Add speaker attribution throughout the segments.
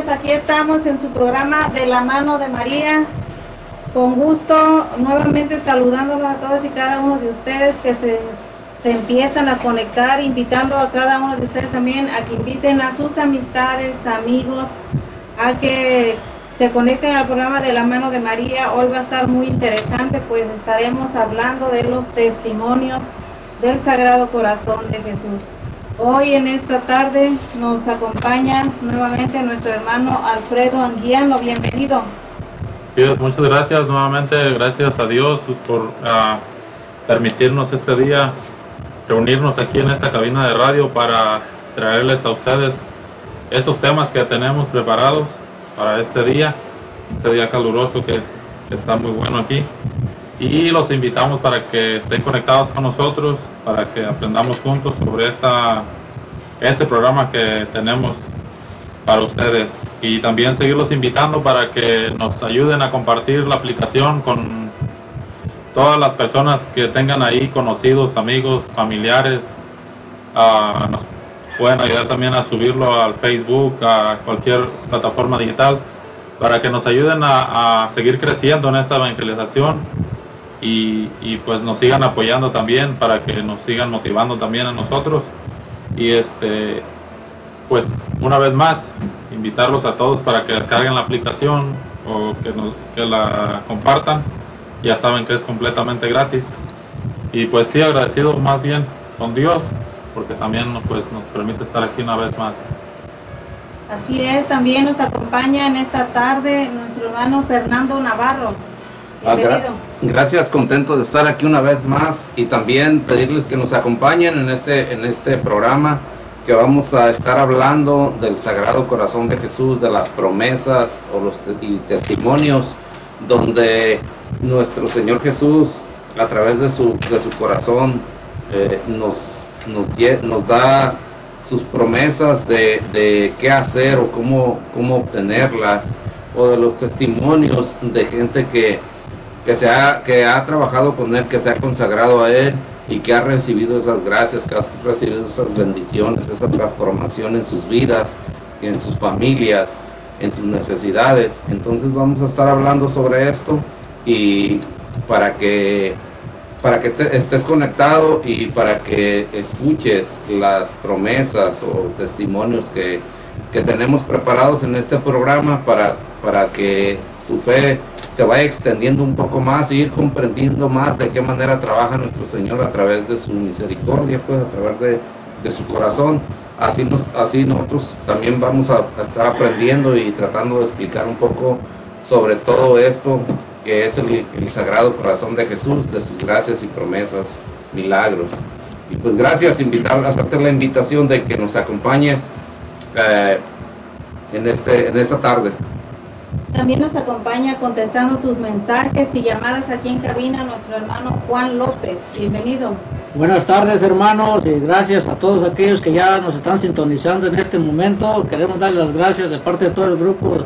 Speaker 1: noches. Aquí estamos en su programa de la mano de María. Con gusto, nuevamente saludándolos a todos y cada uno de ustedes que se, se empiezan a conectar, invitando a cada uno de ustedes también a que inviten a sus amistades, amigos, a que se conecten al programa de la mano de María. Hoy va a estar muy interesante, pues estaremos hablando de los testimonios del Sagrado Corazón de Jesús. Hoy en esta tarde nos acompaña nuevamente nuestro hermano Alfredo Anguiano. Bienvenido.
Speaker 2: Sí, muchas gracias nuevamente, gracias a Dios por uh, permitirnos este día reunirnos aquí en esta cabina de radio para traerles a ustedes estos temas que tenemos preparados para este día, este día caluroso que está muy bueno aquí. Y los invitamos para que estén conectados con nosotros, para que aprendamos juntos sobre esta, este programa que tenemos para ustedes y también seguirlos invitando para que nos ayuden a compartir la aplicación con todas las personas que tengan ahí conocidos, amigos, familiares. Uh, pueden ayudar también a subirlo al Facebook, a cualquier plataforma digital, para que nos ayuden a, a seguir creciendo en esta evangelización y, y, pues nos sigan apoyando también, para que nos sigan motivando también a nosotros. Y este pues una vez más, invitarlos a todos para que descarguen la aplicación o que, nos, que la compartan. Ya saben que es completamente gratis. Y pues sí, agradecido más bien con Dios, porque también pues, nos permite estar aquí una vez más.
Speaker 1: Así es, también nos acompaña en esta tarde nuestro hermano Fernando Navarro.
Speaker 3: Bienvenido. Gracias, contento de estar aquí una vez más y también pedirles que nos acompañen en este, en este programa que vamos a estar hablando del Sagrado Corazón de Jesús, de las promesas o los te y testimonios donde nuestro Señor Jesús a través de su, de su corazón eh, nos, nos, nos, da sus promesas de, de, qué hacer o cómo, cómo obtenerlas o de los testimonios de gente que, que, se ha, que ha trabajado con Él, que se ha consagrado a Él y que ha recibido esas gracias, que ha recibido esas bendiciones, esa transformación en sus vidas, en sus familias, en sus necesidades. Entonces vamos a estar hablando sobre esto y para que para que estés conectado y para que escuches las promesas o testimonios que, que tenemos preparados en este programa para, para que tu fe se vaya extendiendo un poco más y ir comprendiendo más de qué manera trabaja nuestro Señor a través de su misericordia, pues a través de, de su corazón. Así, nos, así nosotros también vamos a, estar aprendiendo y tratando de explicar un poco sobre todo esto que es el, el Sagrado Corazón de Jesús, de sus gracias y promesas, milagros. Y pues gracias, invitar, hacerte la invitación de que nos acompañes eh, en, este, en esta tarde.
Speaker 1: También nos acompaña contestando tus mensajes y llamadas aquí en cabina nuestro hermano Juan López. Bienvenido.
Speaker 4: Buenas tardes hermanos y gracias a todos aquellos que ya nos están sintonizando en este momento. Queremos darles las gracias de parte de todo el grupo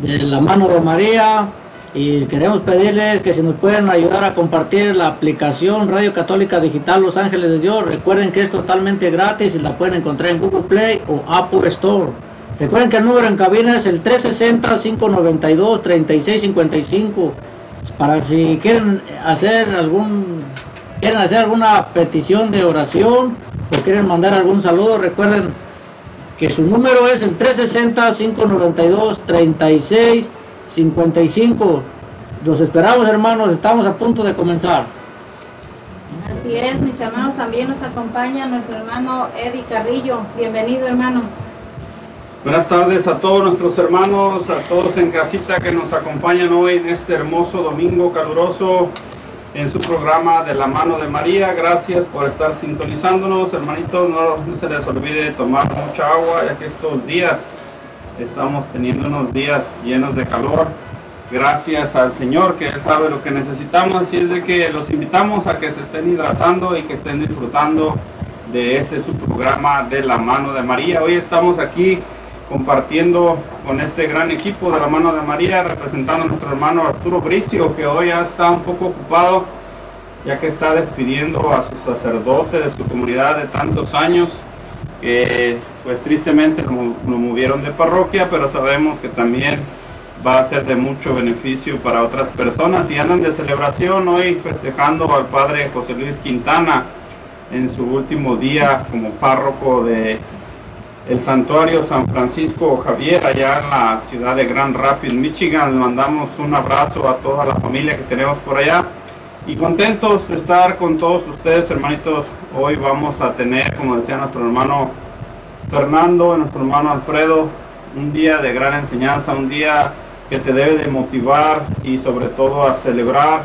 Speaker 4: de la mano de María y queremos pedirles que si nos pueden ayudar a compartir la aplicación Radio Católica Digital Los Ángeles de Dios. Recuerden que es totalmente gratis y la pueden encontrar en Google Play o Apple Store. Recuerden que el número en cabina es el 360-592-3655. Para si quieren hacer algún quieren hacer alguna petición de oración o quieren mandar algún saludo, recuerden que su número es el 360-592-3655. Los esperamos hermanos, estamos a punto de comenzar.
Speaker 1: Así es, mis hermanos, también nos acompaña nuestro hermano Eddie Carrillo. Bienvenido hermano.
Speaker 5: Buenas tardes a todos nuestros hermanos, a todos en casita que nos acompañan hoy en este hermoso domingo caluroso en su programa de la mano de María. Gracias por estar sintonizándonos, hermanitos. No, se les olvide tomar mucha agua, ya que estos días estamos teniendo unos días llenos de calor. Gracias al Señor que Él sabe lo que necesitamos, así es de que los invitamos a que se estén hidratando y que estén disfrutando de este su programa de la mano de María. Hoy estamos aquí compartiendo con este gran equipo de la mano de María, representando a nuestro hermano Arturo Bricio, que hoy ya está un poco ocupado, ya que está despidiendo a su sacerdote de su comunidad de tantos años. que pues tristemente lo, lo movieron de parroquia, pero sabemos que también va a ser de mucho beneficio para otras personas y andan de celebración hoy festejando al padre José Luis Quintana en su último día como párroco de el santuario San Francisco Javier allá en la ciudad de Grand Rapids, Michigan. Le mandamos un abrazo a toda la familia que tenemos por allá y contentos de estar con todos ustedes, hermanitos. Hoy vamos a tener, como decía nuestro hermano Fernando, nuestro hermano Alfredo, un día de gran enseñanza, un día que te debe de motivar y sobre todo a celebrar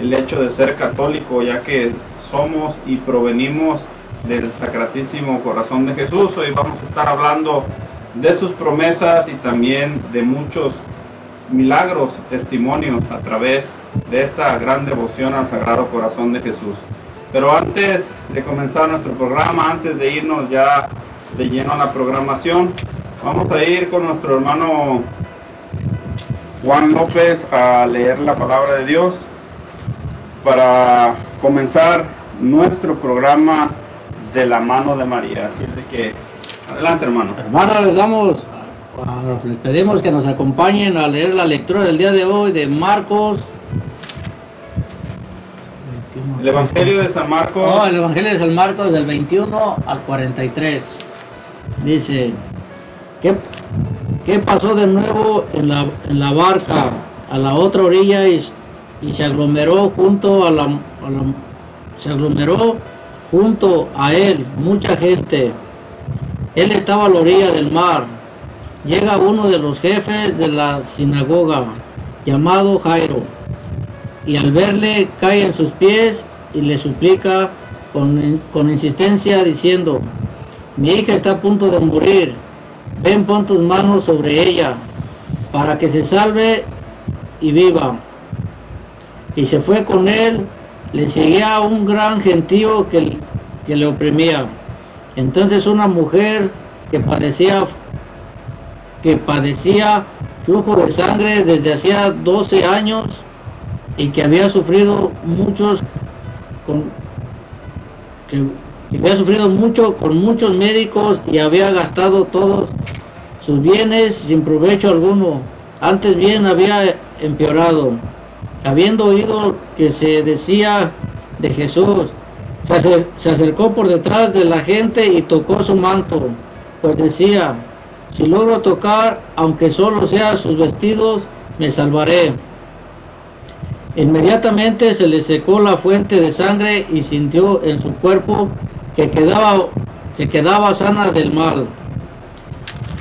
Speaker 5: el hecho de ser católico, ya que somos y provenimos del Sacratísimo Corazón de Jesús. Hoy vamos a estar hablando de sus promesas y también de muchos milagros testimonios a través de esta gran devoción al Sagrado Corazón de Jesús. Pero antes de comenzar nuestro programa, antes de irnos ya de lleno a la programación, vamos a ir con nuestro hermano Juan López a leer la palabra de Dios para comenzar nuestro programa de la mano de María. Así es de que, adelante hermano.
Speaker 4: Hermano, les damos, ah, les pedimos que nos acompañen a leer la lectura del día de hoy de Marcos.
Speaker 5: El Evangelio de San Marcos.
Speaker 4: Oh, el Evangelio de San Marcos del 21 al 43. Dice, ¿qué, qué pasó de nuevo en la, en la barca a la otra orilla y, y se aglomeró junto a la, a la se aglomeró junto a él mucha gente. Él estaba a la orilla del mar. Llega uno de los jefes de la sinagoga, llamado Jairo, y al verle cae en sus pies y le suplica con, con insistencia diciendo, mi hija está a punto de morir, ven pon tus manos sobre ella para que se salve y viva. Y se fue con él le seguía un gran gentío que, que le oprimía. Entonces una mujer que padecía que padecía flujo de sangre desde hacía 12 años y que había sufrido muchos que había sufrido mucho con muchos médicos y había gastado todos sus bienes sin provecho alguno. Antes bien había empeorado habiendo oído que se decía de Jesús, se, acercó por detrás de la gente y tocó su manto, pues decía, si logro tocar, aunque solo sea sus vestidos, me salvaré. Inmediatamente se le secó la fuente de sangre y sintió en su cuerpo que quedaba, que quedaba sana del mal.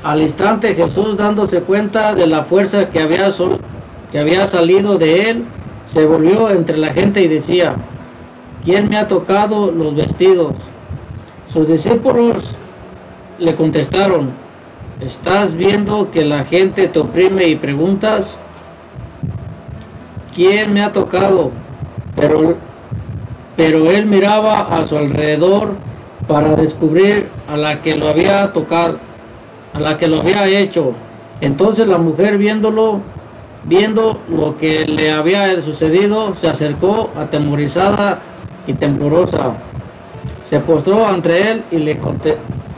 Speaker 4: Al instante Jesús dándose cuenta de la fuerza que había, que había salido de él, se volvió entre la gente y decía, ¿quién me ha tocado los vestidos? Sus discípulos le contestaron, ¿estás viendo que la gente te oprime y preguntas, ¿quién me ha tocado? Pero, pero él miraba a su alrededor para descubrir a la que lo había tocado, a la que lo había hecho. Entonces la mujer viéndolo Viendo lo que le había sucedido, se acercó atemorizada y temblorosa. Se postró ante él y le,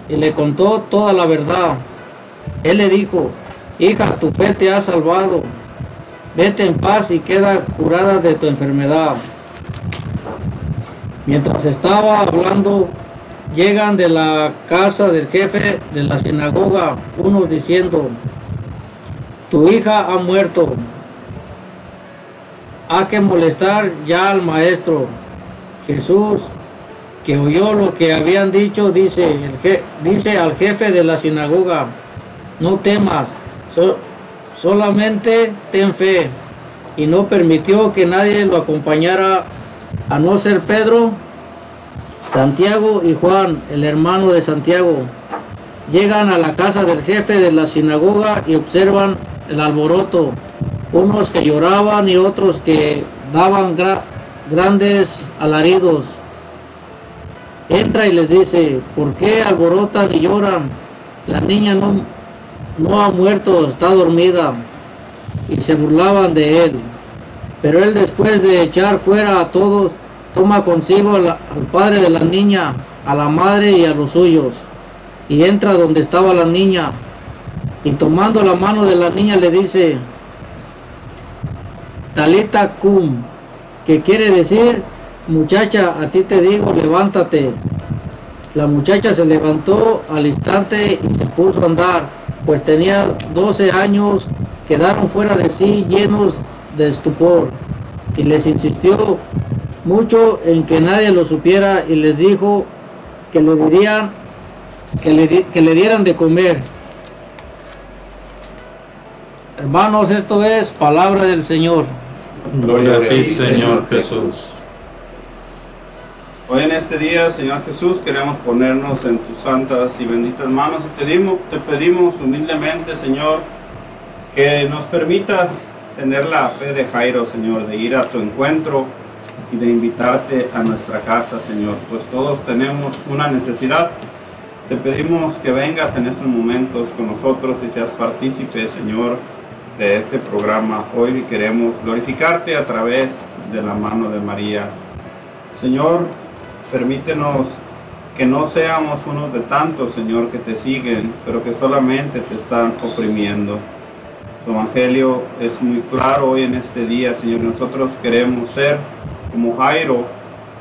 Speaker 4: y le contó toda la verdad. Él le dijo, hija, tu fe te ha salvado. Vete en paz y queda curada de tu enfermedad. Mientras estaba hablando, llegan de la casa del jefe de la sinagoga unos diciendo, tu hija ha muerto. Hay que molestar ya al maestro. Jesús, que oyó lo que habían dicho, dice al jefe de la sinagoga, no temas, solamente ten fe. Y no permitió que nadie lo acompañara, a no ser Pedro, Santiago y Juan, el hermano de Santiago. Llegan a la casa del jefe de la sinagoga y observan el alboroto, unos que lloraban y otros que daban grandes alaridos. Entra y les dice, ¿por qué alborotan y lloran? La niña no, no ha muerto, está dormida. Y se burlaban de él. Pero él después de echar fuera a todos, toma consigo al padre de la niña, a la madre y a los suyos. y entra donde estaba la niña y tomando la mano de la niña le dice, Talita cum, que quiere decir, muchacha, a ti te digo, levántate. La muchacha se levantó al instante y se puso a andar, pues tenía 12 años, quedaron fuera de sí llenos de estupor y les insistió mucho en que nadie lo supiera y les dijo que le dirían que le, que le dieran de comer. Hermanos, esto es palabra del Señor.
Speaker 2: Gloria a ti, Señor Jesús.
Speaker 5: Hoy en este día, Señor Jesús, queremos ponernos en tus santas y benditas manos y te pedimos, te pedimos humildemente, Señor, que nos permitas tener la fe de Jairo, Señor, de ir a tu encuentro y de invitarte a nuestra casa, Señor, pues todos tenemos una necesidad. Te pedimos que vengas en estos momentos con nosotros y seas partícipe, Señor, de este programa. Hoy queremos glorificarte a través de la mano de María. Señor, permítenos que no seamos unos de tantos, Señor, que te siguen, pero que solamente te están oprimiendo. Tu evangelio es muy claro hoy en este día, Señor. Nosotros queremos ser como Jairo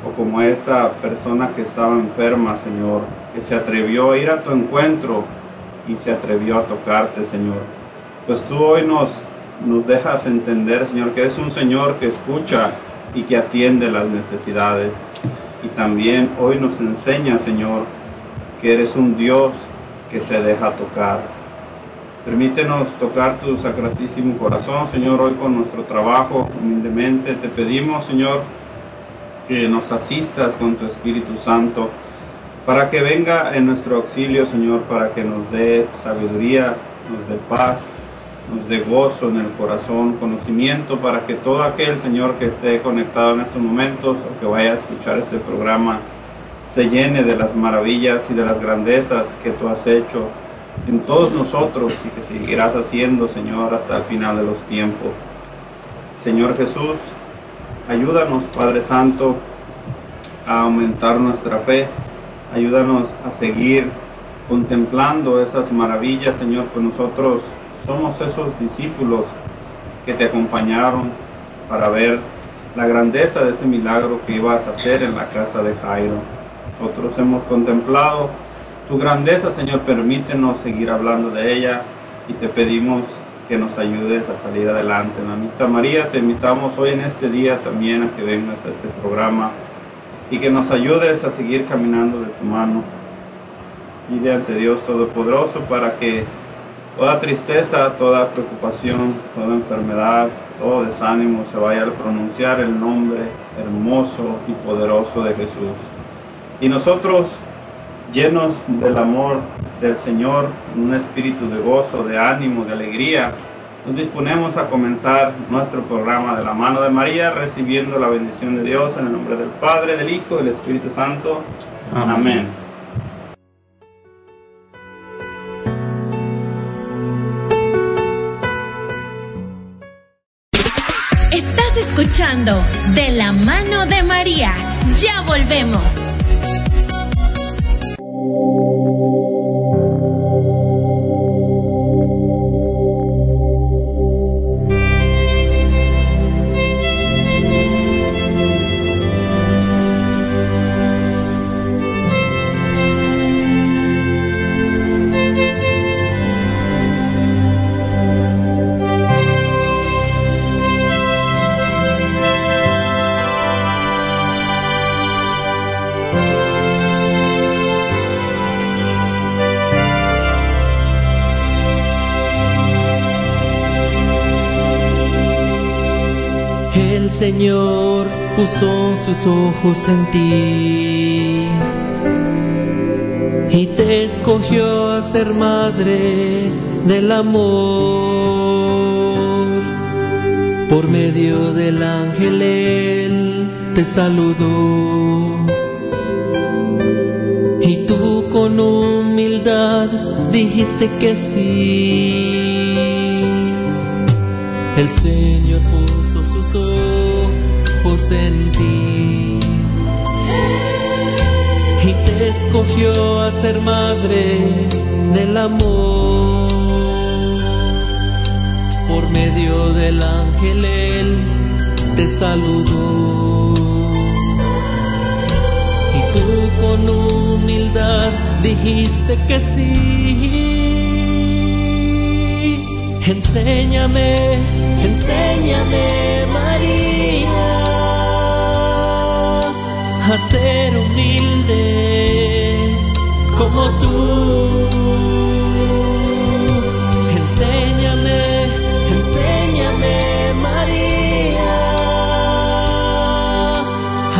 Speaker 5: o como esta persona que estaba enferma, Señor, que se atrevió a ir a tu encuentro y se atrevió a tocarte, Señor. Pues tú hoy nos, nos dejas entender, Señor, que es un Señor que escucha y que atiende las necesidades. Y también hoy nos enseña, Señor, que eres un Dios que se deja tocar. Permítenos tocar tu sacratísimo corazón, Señor, hoy con nuestro trabajo, humildemente. Te pedimos, Señor, que nos asistas con tu Espíritu Santo, para que venga en nuestro auxilio, Señor, para que nos dé sabiduría, nos dé paz, nos dé gozo en el corazón, conocimiento para que todo aquel Señor que esté conectado en estos momentos o que vaya a escuchar este programa se llene de las maravillas y de las grandezas que tú has hecho en todos nosotros y que seguirás haciendo, Señor, hasta el final de los tiempos. Señor Jesús, ayúdanos, Padre Santo, a aumentar nuestra fe, ayúdanos a seguir contemplando esas maravillas, Señor, que nosotros somos esos discípulos que te acompañaron para ver la grandeza de ese milagro que ibas a hacer en la casa de Jairo. Nosotros hemos contemplado tu grandeza, Señor, permítenos seguir hablando de ella y te pedimos que nos ayudes a salir adelante. Mamita María, te invitamos hoy en este día también a que vengas a este programa y que nos ayudes a seguir caminando de tu mano y de ante Dios Todopoderoso para que toda tristeza, toda preocupación, toda enfermedad, todo desánimo se vaya a pronunciar el nombre hermoso y poderoso de Jesús. Y nosotros, llenos del amor del Señor, un espíritu de gozo, de ánimo, de alegría, nos disponemos a comenzar nuestro programa de la mano de María, recibiendo la bendición de Dios en el nombre del Padre, del Hijo y del Espíritu Santo. Amén. Amén.
Speaker 6: De la mano de María. Ya volvemos.
Speaker 7: Señor puso sus ojos en ti y te escogió a ser madre del amor. Por medio del ángel él te saludó y tú con humildad dijiste que sí. El Señor puso sus ojos y te escogió a ser madre del amor. Por medio del ángel él te saludó. Y tú con humildad dijiste que sí. Enséñame, enséñame María a ser humilde como tú. Enséñame, enséñame María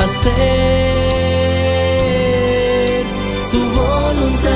Speaker 7: a ser su voluntad.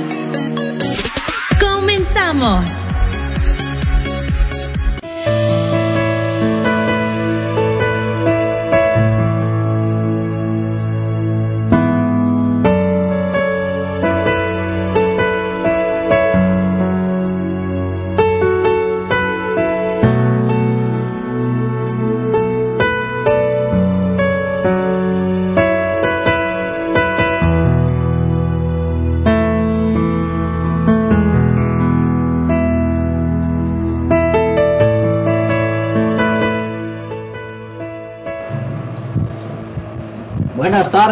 Speaker 6: Comenzamos.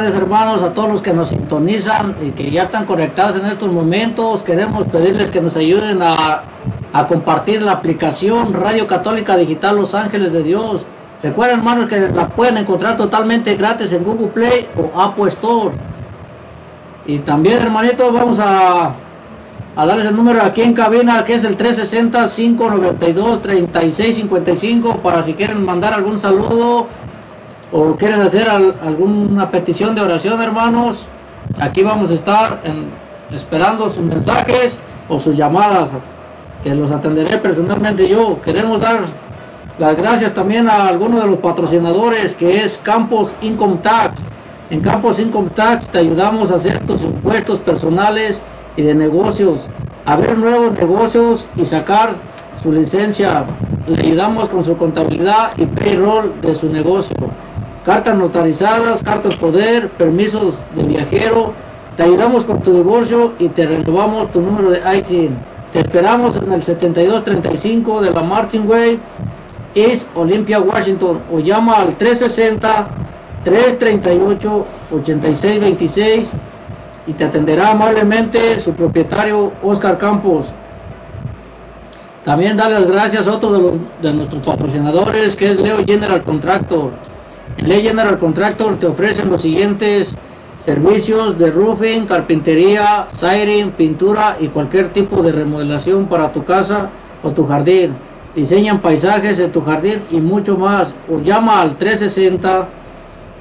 Speaker 4: Hermanos a todos los que nos sintonizan y que ya están conectados en estos momentos. Queremos pedirles que nos ayuden a, a compartir la aplicación Radio Católica Digital Los Ángeles de Dios. Recuerden hermanos que la pueden encontrar totalmente gratis en Google Play o Apple Store. Y también hermanitos vamos a, a darles el número aquí en cabina que es el 360-592-3655 para si quieren mandar algún saludo o quieren hacer alguna petición de oración, hermanos, aquí vamos a estar esperando sus mensajes o sus llamadas, que los atenderé personalmente yo. Queremos dar las gracias también a algunos de los patrocinadores, que es Campos Income Tax. En Campos Income Tax te ayudamos a hacer tus impuestos personales y de negocios, abrir nuevos negocios y sacar su licencia. Le ayudamos con su contabilidad y payroll de su negocio cartas notarizadas, cartas poder, permisos de viajero. Te ayudamos con tu divorcio y te renovamos tu número de ITIN. Te esperamos en el 7235 de la Martin Way, East Olympia, Washington, o llama al 360-338-8626 y te atenderá amablemente su propietario Oscar Campos. También dale las gracias a otro de, de nuestros patrocinadores que es Leo General Contractor Ley General Contractor te ofrecen los siguientes servicios de roofing, carpintería, siding, pintura y cualquier tipo de remodelación para tu casa o tu jardín. Diseñan paisajes de tu jardín y mucho más. O llama al 360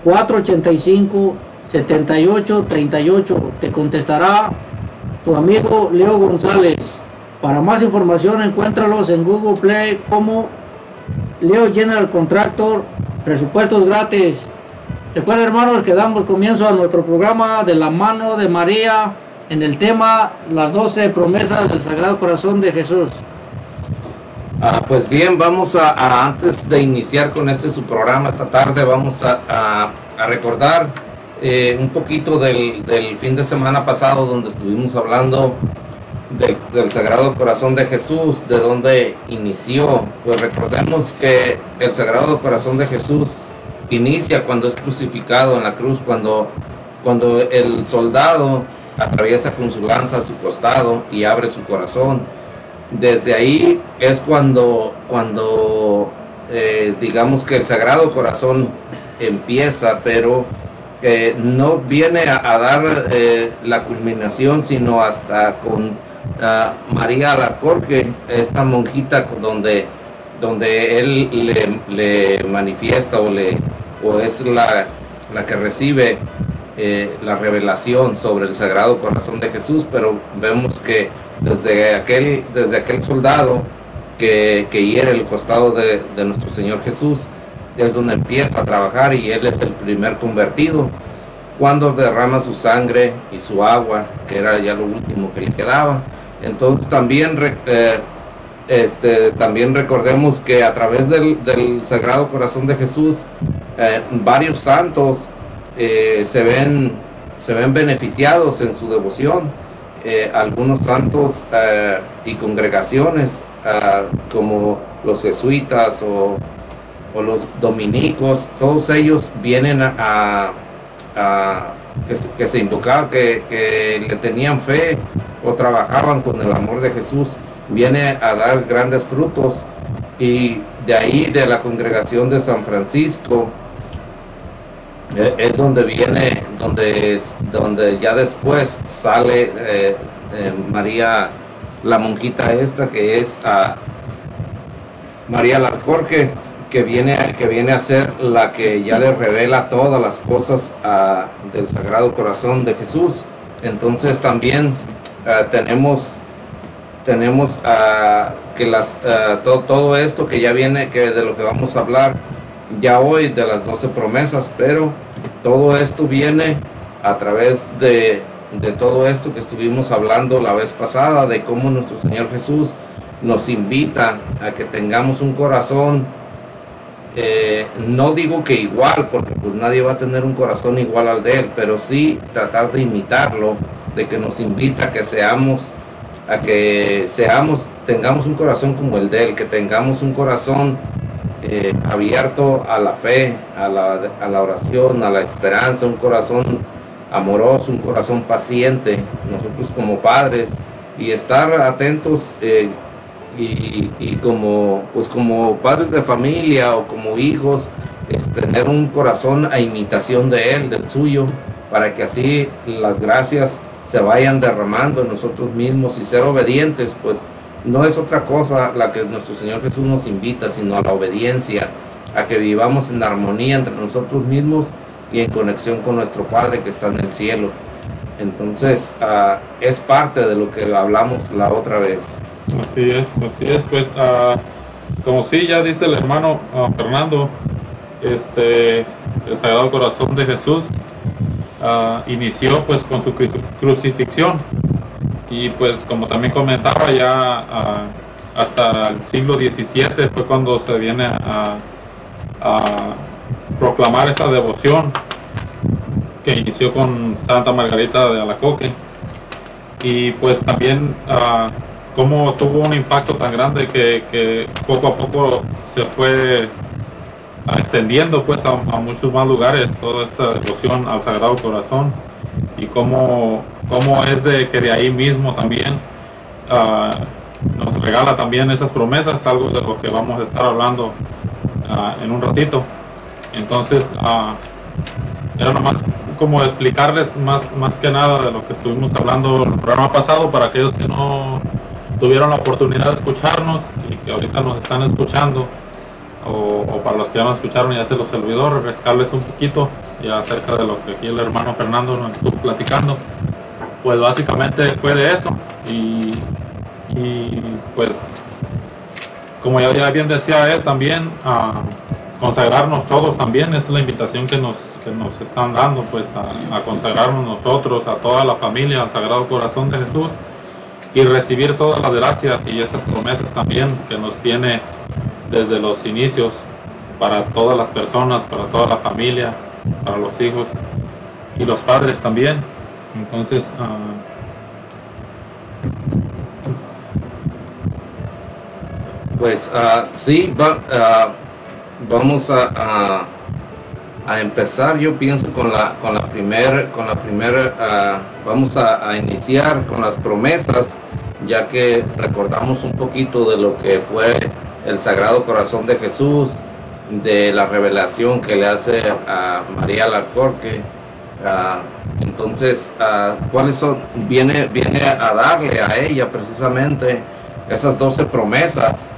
Speaker 4: 485 7838. Te contestará tu amigo Leo González. Para más información encuéntralos en Google Play como Leo General Contractor presupuestos gratis. Recuerden hermanos que damos comienzo a nuestro programa de la mano de María en el tema las 12 promesas del Sagrado Corazón de Jesús.
Speaker 3: Ah, pues bien, vamos a, antes de iniciar con este su programa esta tarde, vamos a, recordar eh, un poquito del, del, fin de semana pasado donde estuvimos hablando del, Sagrado Corazón de Jesús, de donde inició. Pues recordemos que el Sagrado Corazón de Jesús inicia cuando es crucificado en la cruz, cuando, cuando el soldado atraviesa con su lanza su costado y abre su corazón. Desde ahí es cuando, cuando eh, digamos que el Sagrado Corazón empieza, pero eh, no viene a, dar eh, la culminación, sino hasta con María Alarcorque, esta monjita donde, donde él le, manifiesta o, le, o es la, la que recibe eh, la revelación sobre el Sagrado Corazón de Jesús, pero vemos que desde aquel, desde aquel soldado que, que hiere el costado de, de nuestro Señor Jesús, es donde empieza a trabajar y él es el primer convertido cuando derrama su sangre y su agua, que era ya lo último que le quedaba. Entonces también, eh, este, también recordemos que a través del, Sagrado Corazón de Jesús, eh, varios santos eh, se, ven, se ven beneficiados en su devoción. algunos santos y congregaciones como los jesuitas o, los dominicos, todos ellos vienen a que, que, se invocaban, que, que, le tenían fe o trabajaban con el amor de Jesús, viene a dar grandes frutos. Y de ahí, de la congregación de San Francisco, eh, es donde viene, donde, es, donde ya después sale eh, eh, María, la monjita esta, que es a María Larcorque que viene, que viene a ser la que ya le revela todas las cosas del Sagrado Corazón de Jesús. Entonces también ah, tenemos tenemos uh, que las ah, todo, todo esto que ya viene que de lo que vamos a hablar ya hoy de las doce promesas pero todo esto viene a través de, de todo esto que estuvimos hablando la vez pasada de cómo nuestro Señor Jesús nos invita a que tengamos un corazón eh, no digo que igual, porque pues nadie va a tener un corazón igual al de él, pero sí tratar de imitarlo, de que nos invita a que seamos, a que seamos, tengamos un corazón como el de él, que tengamos un corazón eh, abierto a la fe, a la, a la oración, a la esperanza, un corazón amoroso, un corazón paciente, nosotros como padres, y estar atentos eh, y, y, como, pues como padres de familia o como hijos, es tener un corazón a imitación de Él, del suyo, para que así las gracias se vayan derramando en nosotros mismos y ser obedientes, pues no es otra cosa la que nuestro Señor Jesús nos invita, sino a la obediencia, a que vivamos en armonía entre nosotros mismos y en conexión con nuestro Padre que está en el cielo. Entonces, uh, es parte de lo que hablamos la otra vez.
Speaker 2: Así es, así es. Pues, uh, como sí, ya dice el hermano uh, Fernando, este, el Sagrado Corazón de Jesús inició pues con su crucifixión. Y pues como también comentaba ya hasta el siglo XVII fue cuando se viene a, a proclamar esa devoción que inició con Santa Margarita de Alacoque. Y pues también uh, como tuvo un impacto tan grande que, poco a poco se fue extendiendo pues a, muchos más lugares toda esta devoción al Sagrado Corazón y cómo, cómo es de que de ahí mismo también uh, nos regala también esas promesas, algo de lo que vamos a estar hablando uh, en un ratito. Entonces, uh, era nomás como explicarles más, más que nada de lo que estuvimos hablando el programa pasado para aquellos que no tuvieron la oportunidad de escucharnos y que ahorita nos están escuchando o, para los que ya nos escucharon ya se los olvidó, refrescarles un poquito acerca de lo que aquí el hermano Fernando nos estuvo platicando. Pues básicamente fue de eso y, pues como ya, bien decía él también, a consagrarnos todos también, es la invitación que nos, que nos están dando, pues a consagrarnos nosotros, a toda la familia, al Sagrado Corazón de Jesús y recibir todas las gracias y esas promesas también que nos tiene desde los inicios para todas las personas, para toda la familia, para los hijos y los padres también. Entonces, uh,
Speaker 3: pues uh, sí, va, uh, vamos a, a, empezar. Yo pienso con la con la primera con la primera vamos a iniciar con las promesas, ya que recordamos un poquito de lo que fue el Sagrado Corazón de Jesús, de la revelación que le hace a María Lacorque. Uh, entonces, uh, ¿cuáles son? Viene, viene a darle a ella precisamente esas doce promesas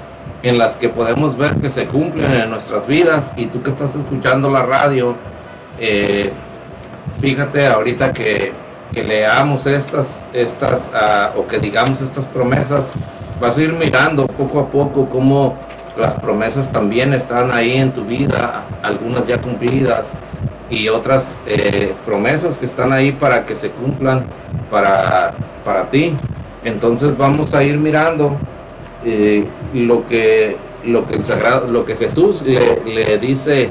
Speaker 3: en las que podemos ver que se cumplen en nuestras vidas. Y tú que estás escuchando la radio, eh, fíjate ahorita que, que leamos estas, estas uh, o que digamos estas promesas vas a ir mirando poco a poco cómo las promesas también están ahí en tu vida, algunas ya cumplidas y otras eh, promesas que están ahí para que se cumplan para, para ti. Entonces vamos a ir mirando eh, lo que lo que sagrado, lo que Jesús le, le dice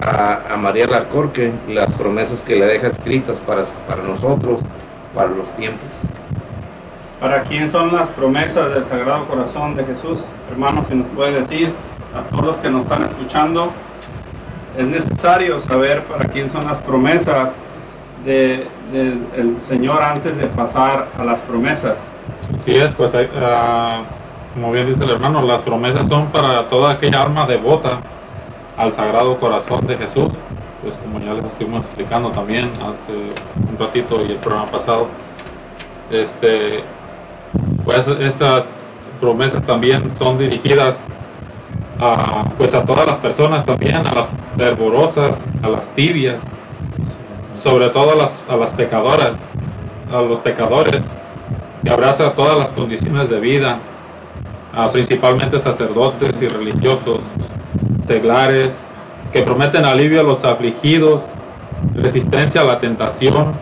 Speaker 3: a, a, María Larcorque, las promesas que le deja escritas para, para nosotros, para los tiempos.
Speaker 5: ¿Para quién son las promesas del Sagrado Corazón de Jesús? Hermano, si nos puede decir a todos los que nos están escuchando, es necesario saber para quién son las promesas del de, de Señor antes de pasar a las promesas.
Speaker 2: Sí, es, pues, uh, como bien dice el hermano, las promesas son para toda aquella alma devota al Sagrado Corazón de Jesús, pues como ya les estuvimos explicando también hace un ratito y el programa pasado, este, pues estas promesas también son dirigidas a, pues a todas las personas también, a las fervorosas, a las tibias, sobre todo a las, a las pecadoras, a los pecadores, que abraza todas las condiciones de vida, a principalmente sacerdotes y religiosos, seglares, que prometen alivio a los afligidos, resistencia a la tentación,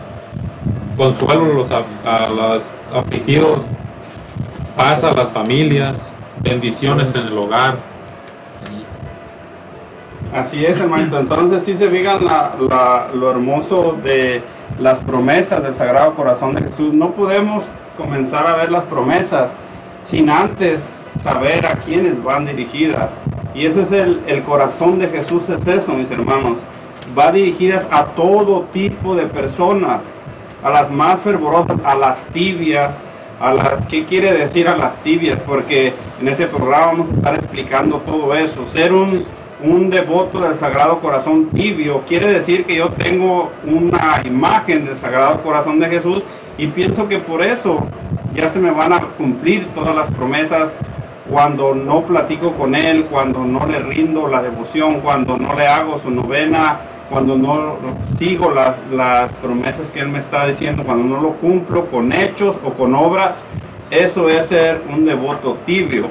Speaker 2: consuelo a los, a los afligidos, paz a las familias, bendiciones en el hogar.
Speaker 5: Así es, hermanito. Entonces, si se fijan la, la, lo hermoso de las promesas del Sagrado Corazón de Jesús, no podemos comenzar a ver las promesas sin antes saber a quiénes van dirigidas. Y eso es el, el corazón de Jesús, es eso, mis hermanos. Va dirigidas a todo tipo de personas, a las más fervorosas, a las tibias, ¿qué quiere decir a las tibias? Porque en este programa vamos a estar explicando todo eso. Ser un, un devoto del Sagrado Corazón tibio quiere decir que yo tengo una imagen del Sagrado Corazón de Jesús y pienso que por eso ya se me van a cumplir todas las promesas cuando no platico con Él, cuando no le rindo la devoción, cuando no le hago su novena, cuando no sigo las, las promesas que Él me está diciendo, cuando no lo cumplo con hechos o con obras, eso es ser un devoto tibio.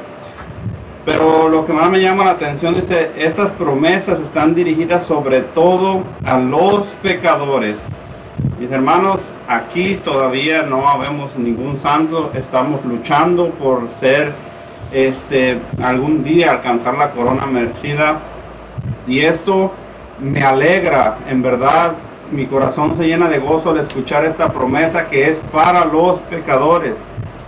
Speaker 5: Pero lo que más me llama la atención es que estas promesas están dirigidas sobre todo a los pecadores. Mis hermanos, aquí todavía no vemos ningún santo, estamos luchando por ser, este, algún día alcanzar la corona merecida. Y esto me alegra, en verdad, mi corazón se llena de gozo al escuchar esta promesa que es para los pecadores.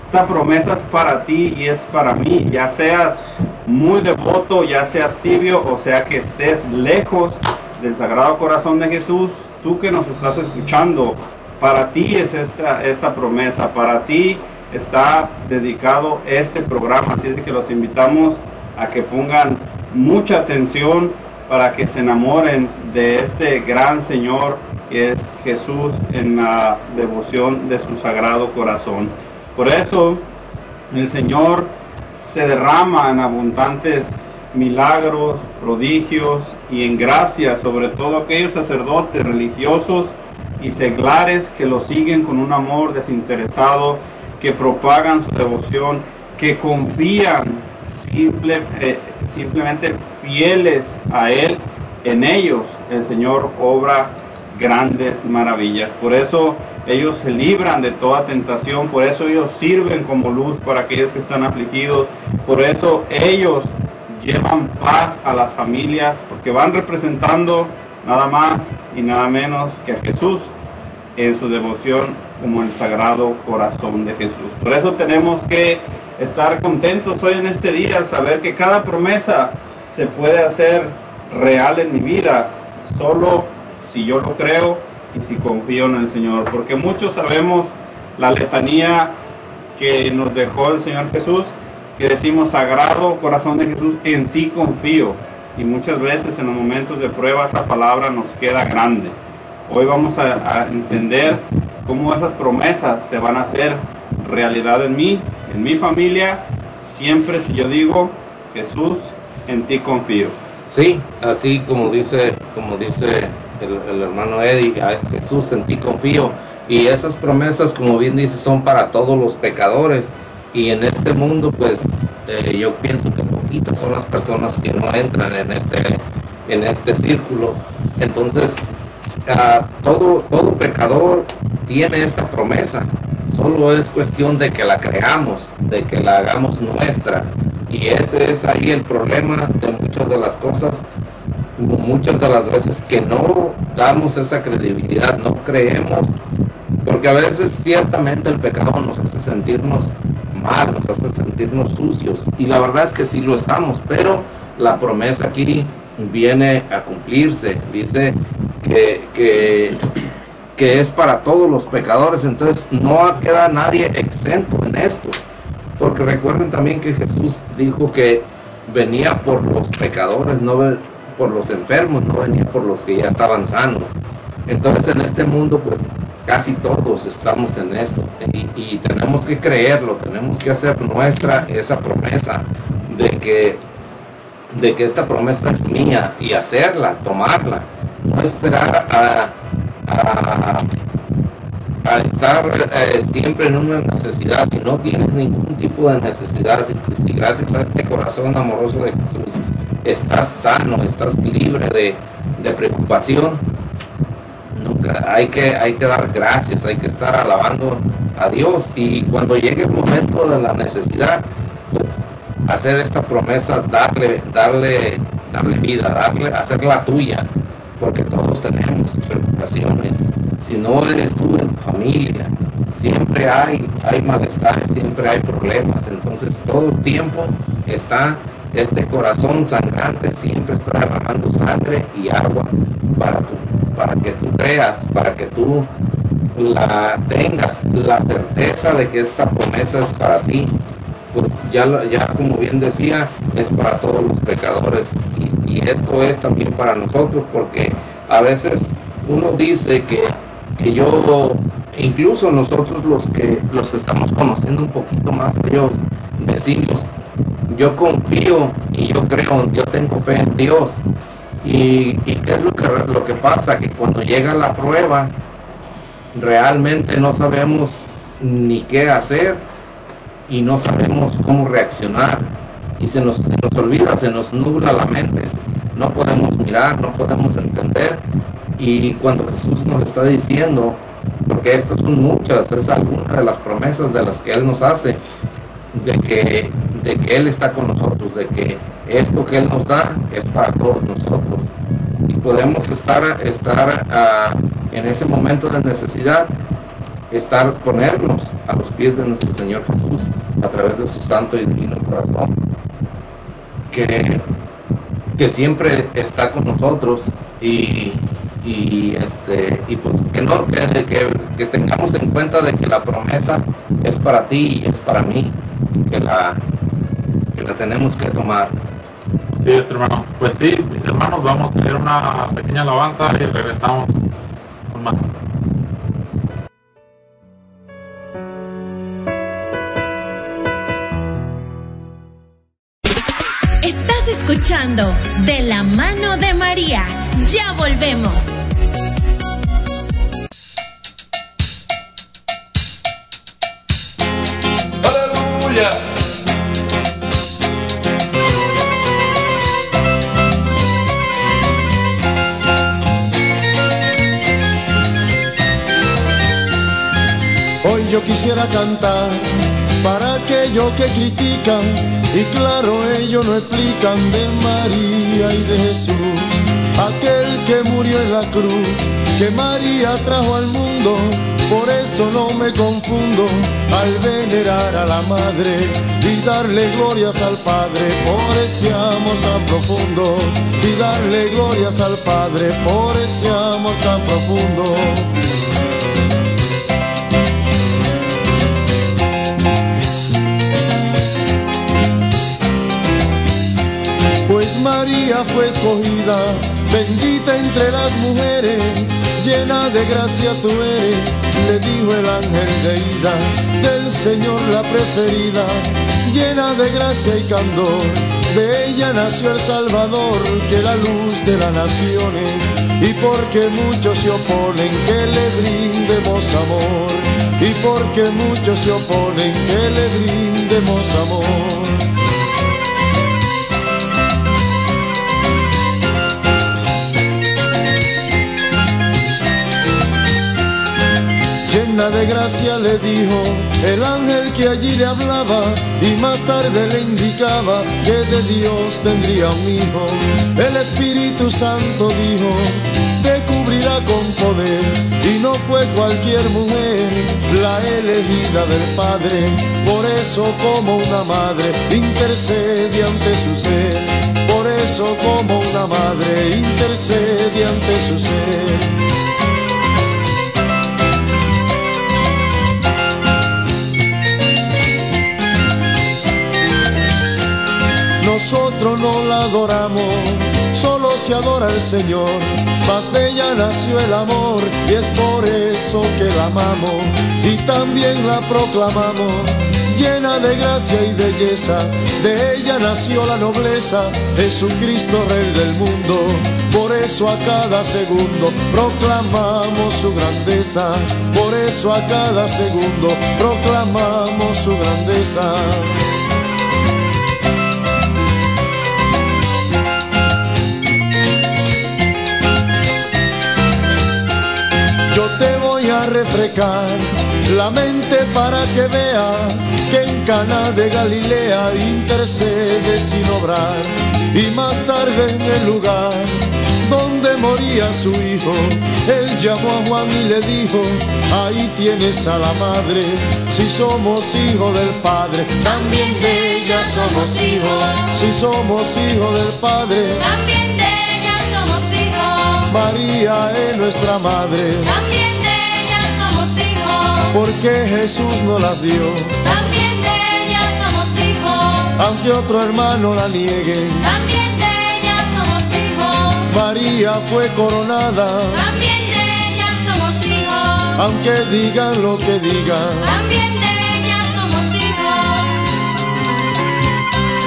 Speaker 5: Esta promesa es para ti y es para mí, ya seas muy devoto, ya seas tibio, o sea que estés lejos del Sagrado Corazón de Jesús, tú que nos estás escuchando, para ti es esta, esta promesa, para ti está dedicado este programa, así es que los invitamos a que pongan mucha atención para que se enamoren de este gran Señor que es Jesús en la devoción de su sagrado corazón. Por eso el Señor se derrama en abundantes milagros, prodigios y en gracia sobre todo aquellos sacerdotes religiosos y seglares que lo siguen con un amor desinteresado, que propagan su devoción, que confían eh, simplemente fieles a Él. En ellos el Señor obra grandes maravillas. Por eso ellos se libran de toda tentación, por eso ellos sirven como luz para aquellos que están afligidos, por eso ellos llevan paz a las familias, porque van representando nada más y nada menos que a Jesús en su devoción como el sagrado corazón de Jesús. Por eso tenemos que estar contentos hoy en este día, saber que cada promesa se puede hacer real en mi vida, solo si yo lo creo y si confío en el Señor. Porque muchos sabemos la letanía que nos dejó el Señor Jesús, que decimos, Sagrado Corazón de Jesús, en ti confío. Y muchas veces en los momentos de prueba esa palabra nos queda grande. Hoy vamos a, a entender cómo esas promesas se van a hacer realidad en mí, en mi familia, siempre si yo digo, Jesús, en ti confío.
Speaker 3: Sí, así como dice, como dice el, hermano Eddie, Jesús, en ti confío. Y esas promesas, como bien dice, son para todos los pecadores. Y en este mundo, pues eh, yo pienso que poquitas son las personas que no entran en este, en este círculo. Entonces, uh, todo, todo pecador tiene esta promesa. Solo es cuestión de que la creamos, de que la hagamos nuestra. Y ese es ahí el problema de muchas de las cosas muchas de las veces que no damos esa credibilidad, no creemos, porque a veces ciertamente el pecado nos hace sentirnos mal, nos hace sentirnos sucios, y la verdad es que sí lo estamos, pero la promesa aquí viene a cumplirse, dice que, que, es para todos los pecadores, entonces no queda nadie exento en esto, porque recuerden también que Jesús dijo que venía por los pecadores, no por los enfermos, no venía por los que ya estaban sanos. Entonces en este mundo pues casi todos estamos en esto. Y, tenemos que creerlo, tenemos que hacer nuestra esa promesa de que, de que esta promesa es mía y hacerla, tomarla, no esperar a, a, estar eh, siempre en una necesidad, si no tienes ningún tipo de necesidad, si, si gracias a este corazón amoroso de Jesús estás sano, estás libre de, de preocupación. Nunca, hay, que, hay que dar gracias, hay que estar alabando a Dios y cuando llegue el momento de la necesidad, pues hacer esta promesa, darle, darle, darle vida, darle, hacerla tuya, porque todos tenemos preocupaciones. Si no eres tú en tu familia, siempre hay, hay malestar, siempre hay problemas. Entonces todo el tiempo está este corazón sangrante siempre está derramando sangre y agua para, para que tú creas, para que tú la tengas la certeza de que esta promesa es para ti. Pues ya, ya como bien decía, es para todos los pecadores y, y esto es también para nosotros porque a veces uno dice que, que yo incluso nosotros los que los estamos conociendo un poquito más a Dios decimos yo confío y yo creo, yo tengo fe en Dios. Y, qué es lo que, lo que pasa, que cuando llega la prueba, realmente no sabemos ni qué hacer y no sabemos cómo reaccionar. Y se nos, se nos olvida, se nos nubla la mente. No podemos mirar, no podemos entender. Y cuando Jesús nos está diciendo, porque estas son muchas, es alguna de las promesas de las que Él nos hace, de que, de que Él está con nosotros, de que esto que Él nos da es para todos nosotros. Y podemos estar, estar uh, en ese momento de necesidad, estar, ponernos a los pies de nuestro Señor Jesús a través de su santo y divino corazón, que, que siempre está con nosotros y, y este y pues que no que, que, que, tengamos en cuenta de que la promesa es para ti y es para mí que la, que la tenemos que tomar.
Speaker 2: Sí, hermano. Pues sí, mis hermanos, vamos a hacer una pequeña alabanza y regresamos con más.
Speaker 6: Escuchando De la mano de María. Ya volvemos.
Speaker 8: Hoy yo quisiera cantar para aquellos que critican y claro ellos no explican de María y de Jesús, aquel que murió en la cruz, que María trajo al mundo por eso no me confundo al venerar a la madre y darle glorias al Padre por ese amor tan profundo. Y darle glorias al Padre por ese amor tan profundo. María fue escogida, bendita entre las mujeres, llena de gracia tú eres le dijo el ángel de ida, del Señor la preferida, llena de gracia y candor. De ella nació el Salvador, que la luz de las naciones, y porque muchos se oponen que le brindemos amor, y porque muchos se oponen que le brindemos amor. Llena de gracia le dijo el ángel que allí le hablaba y más tarde le indicaba que de Dios tendría un hijo. El Espíritu Santo dijo, te cubrirá con poder y no fue cualquier mujer la elegida del Padre. Por eso como una madre intercede ante su ser. Por eso como una madre intercede ante su ser. Nosotros no la adoramos, solo se adora el Señor. Más de ella nació el amor y es por eso que la amamos y también la proclamamos. Llena de gracia y belleza, de ella nació la nobleza, Jesucristo Rey del mundo. Por eso a cada segundo proclamamos su grandeza, por eso a cada segundo proclamamos su grandeza. Refrescar la mente para que vea que en Cana de Galilea intercede sin obrar y más tarde en el lugar donde moría su hijo, él llamó a Juan y le dijo, ahí tienes a la madre, si somos hijos del Padre, también de ella somos hijos, si somos hijos del Padre,
Speaker 9: también de ella somos hijos.
Speaker 8: María es nuestra madre,
Speaker 9: también
Speaker 8: porque Jesús nos las dio,
Speaker 9: también de ella somos hijos,
Speaker 8: aunque otro hermano la niegue,
Speaker 9: también de ella somos hijos,
Speaker 8: María fue coronada,
Speaker 9: también de ella somos hijos,
Speaker 8: aunque digan lo que digan,
Speaker 9: también de ella somos hijos.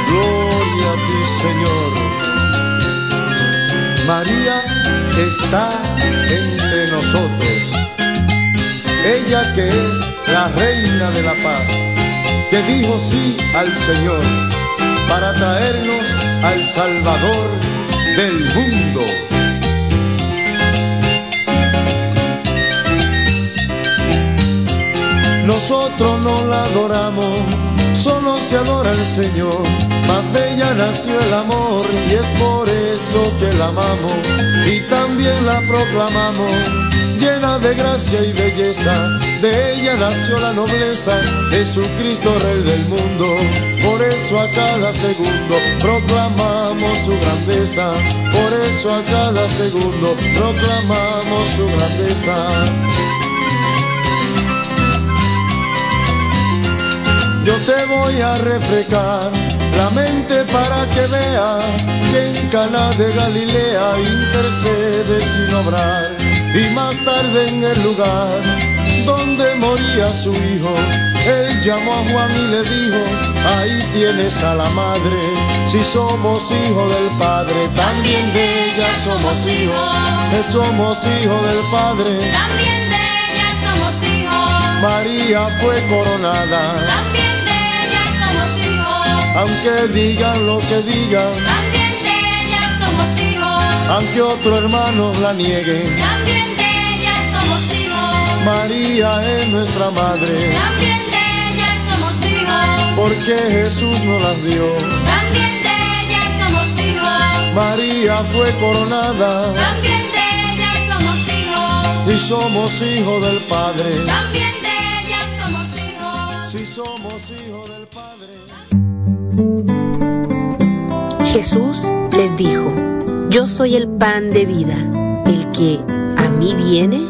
Speaker 8: gloria a ti Señor. María está entre nosotros, ella que es la reina de la paz, que dijo sí al Señor para traernos al Salvador del mundo. Nosotros no la adoramos, solo se adora el Señor. Más bella nació el amor y es por eso que la amamos y también la proclamamos. Llena de gracia y belleza, de ella nació la nobleza, Jesucristo Rey del mundo. Por eso a cada segundo proclamamos su grandeza, por eso a cada segundo proclamamos su grandeza. Yo te voy a refrescar la mente para que vea que en Cana de Galilea intercede sin obrar y más tarde en el lugar donde moría su hijo, él llamó a Juan y le dijo, ahí tienes a la madre, si somos hijos del Padre, también de ella somos hijos, que somos hijos del Padre,
Speaker 9: También de ella somos hijos,
Speaker 8: María fue coronada.
Speaker 9: también de ella somos hijos,
Speaker 8: Aunque digan lo que digan,
Speaker 9: también de ella somos hijos,
Speaker 8: aunque otro hermano la niegue, María es nuestra madre,
Speaker 9: también de ella somos hijos,
Speaker 8: porque Jesús nos las dio.
Speaker 9: también de ella somos hijos,
Speaker 8: María fue coronada,
Speaker 9: también de ella somos hijos,
Speaker 8: si somos hijos del Padre,
Speaker 9: también de ella somos hijos.
Speaker 8: si somos hijos del Padre.
Speaker 10: Jesús les dijo, Yo soy el pan de vida. El que a mí viene,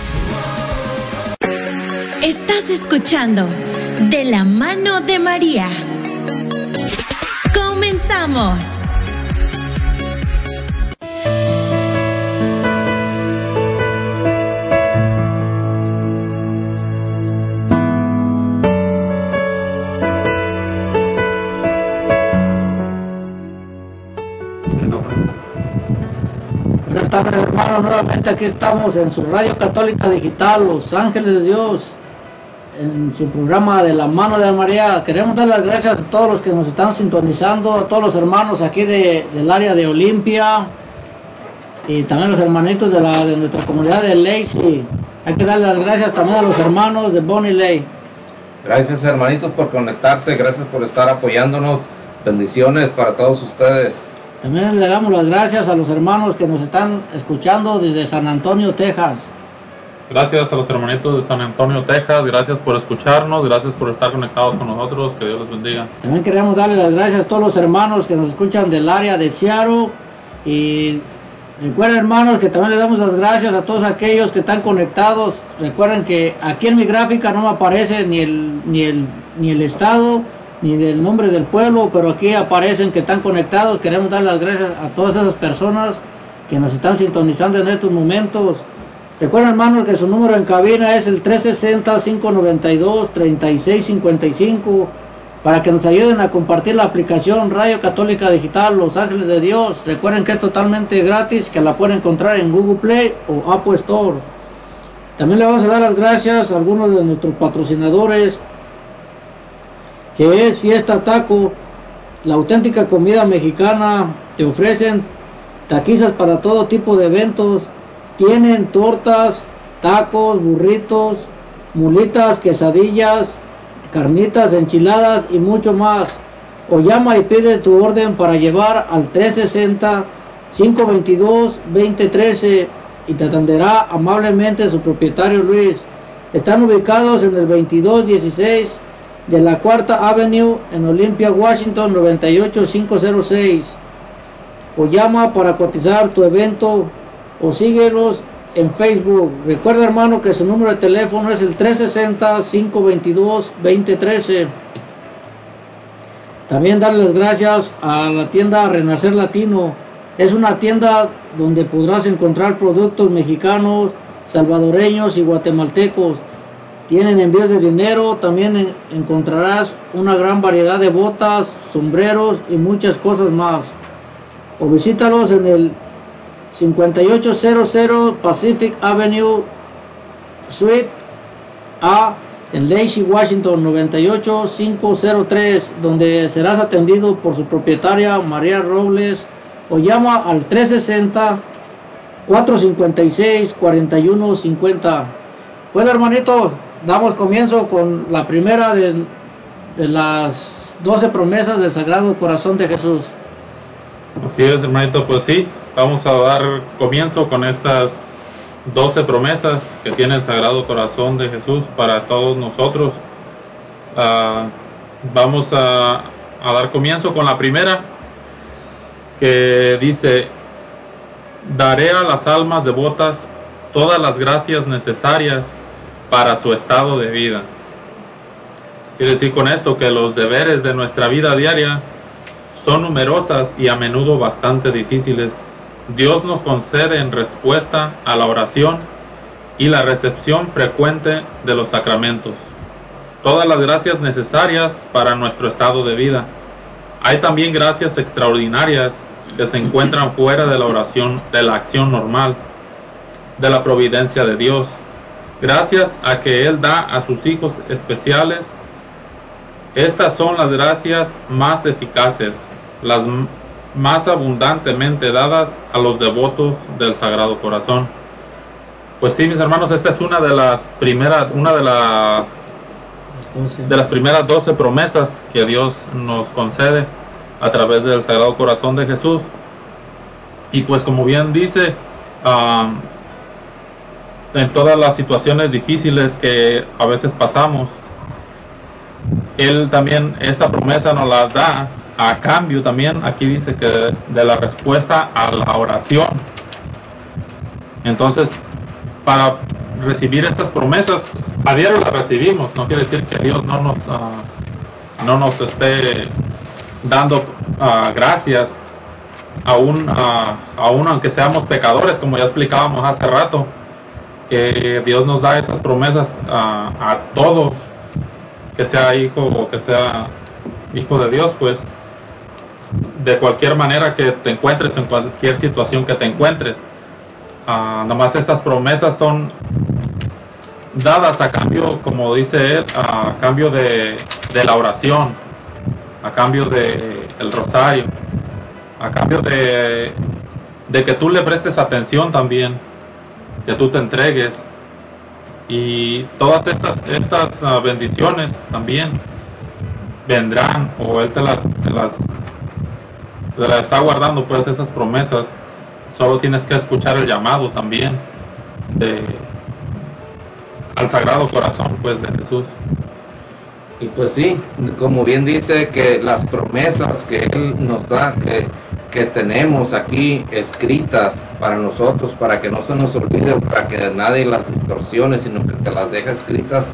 Speaker 6: Escuchando De la mano de María. Comenzamos.
Speaker 4: Buenas tardes, hermanos. Nuevamente aquí estamos en su radio católica digital, Los Ángeles de Dios, en su programa de la mano de María. Queremos dar las gracias a todos los que nos están sintonizando, a todos los hermanos aquí de- del área de Olimpia y también los hermanitos de, la, de nuestra comunidad de Lacey. Hay que darle las gracias también a los hermanos de Bonnie Lake.
Speaker 3: Gracias hermanitos por conectarse, gracias por estar apoyándonos. Bendiciones para todos ustedes.
Speaker 4: También le damos las gracias a los hermanos que nos están escuchando desde San Antonio, Texas.
Speaker 2: Gracias a los hermanitos de San Antonio, Texas. Gracias por escucharnos. Gracias por estar conectados con nosotros. Que Dios les bendiga.
Speaker 4: También queremos darle las gracias a todos los hermanos que nos escuchan del área de Seattle y Recuerden hermanos que también le damos las gracias a todos aquellos que están conectados. Recuerden que aquí en mi gráfica no aparece ni el, ni el, ni el estado ni el nombre del pueblo, pero aquí aparecen que están conectados. Queremos dar las gracias a todas esas personas que nos están sintonizando en estos momentos. Recuerden hermanos que su número en cabina es el 360-592-3655 para que nos ayuden a compartir la aplicación Radio Católica Digital Los Ángeles de Dios. Recuerden que es totalmente gratis, que la pueden encontrar en Google Play o Apple Store. También le vamos a dar las gracias a algunos de nuestros patrocinadores, que es Fiesta Taco, la auténtica comida mexicana. Te ofrecen taquizas para todo tipo de eventos. Tienen tortas, tacos, burritos, mulitas, quesadillas, carnitas, enchiladas y mucho más. O llama y pide tu orden para llevar al 360-522-2013 y te atenderá amablemente su propietario Luis. Están ubicados en el 2216 de la Cuarta Avenue en Olympia, Washington 98506. O llama para cotizar tu evento o síguelos en Facebook. Recuerda hermano que su número de teléfono es el 360-522-2013. También darle las gracias a la tienda Renacer Latino. Es una tienda donde podrás encontrar productos mexicanos, salvadoreños y guatemaltecos. Tienen envíos de dinero, también en- encontrarás una gran variedad de botas, sombreros y muchas cosas más. O visítalos en el 5800 Pacific Avenue Suite A en Lacey, Washington 98503, donde serás atendido por su propietaria María Robles o llama al 360 456 4150. Bueno, hermanito, damos comienzo con la primera de, de las 12 promesas del Sagrado Corazón de Jesús.
Speaker 2: Así es, hermanito, pues sí, vamos a dar comienzo con estas 12 promesas que tiene el Sagrado Corazón de Jesús para todos nosotros. Ah, vamos a, a dar comienzo con la primera, que dice, daré a las almas devotas todas las gracias necesarias para su estado de vida. Quiere decir con esto que los deberes de nuestra vida diaria son numerosas y a menudo bastante difíciles. Dios nos concede en respuesta a la oración y la recepción frecuente de los sacramentos todas las gracias necesarias para nuestro estado de vida. Hay también gracias extraordinarias que se encuentran fuera de la oración, de la acción normal, de la providencia de Dios. Gracias a que Él da a sus hijos especiales estas son las gracias más eficaces, las más abundantemente dadas a los devotos del Sagrado Corazón. Pues sí, mis hermanos, esta es una de las primeras, una de, la- de las primeras 12 promesas que Dios nos concede a través del Sagrado Corazón de Jesús. Y pues como bien dice, ah, en todas las situaciones difíciles que a veces pasamos, él también esta promesa nos la da a cambio también aquí dice que de la respuesta a la oración. Entonces para recibir estas promesas a diario las recibimos. No quiere decir que Dios no nos ah, no nos esté dando ah, gracias aún ah, aún aunque seamos pecadores como ya explicábamos hace rato que Dios nos da esas promesas a todos que sea hijo o que sea hijo de Dios, pues de cualquier manera que te encuentres, en cualquier situación que te encuentres. Ah, nomás estas promesas son dadas a cambio, como dice él, a cambio de, de la oración, a cambio de el rosario, a cambio de, de que tú le prestes atención también, que tú te entregues y todas estas estas ah, bendiciones también vendrán o él te las te las las está guardando pues esas promesas solo tienes que escuchar el llamado también de al sagrado corazón pues de Jesús
Speaker 3: Y pues sí, como bien dice que las promesas que Él nos da, que que tenemos aquí escritas para nosotros, para que no se nos olvide, para que nadie las distorsione, sino que te las deja escritas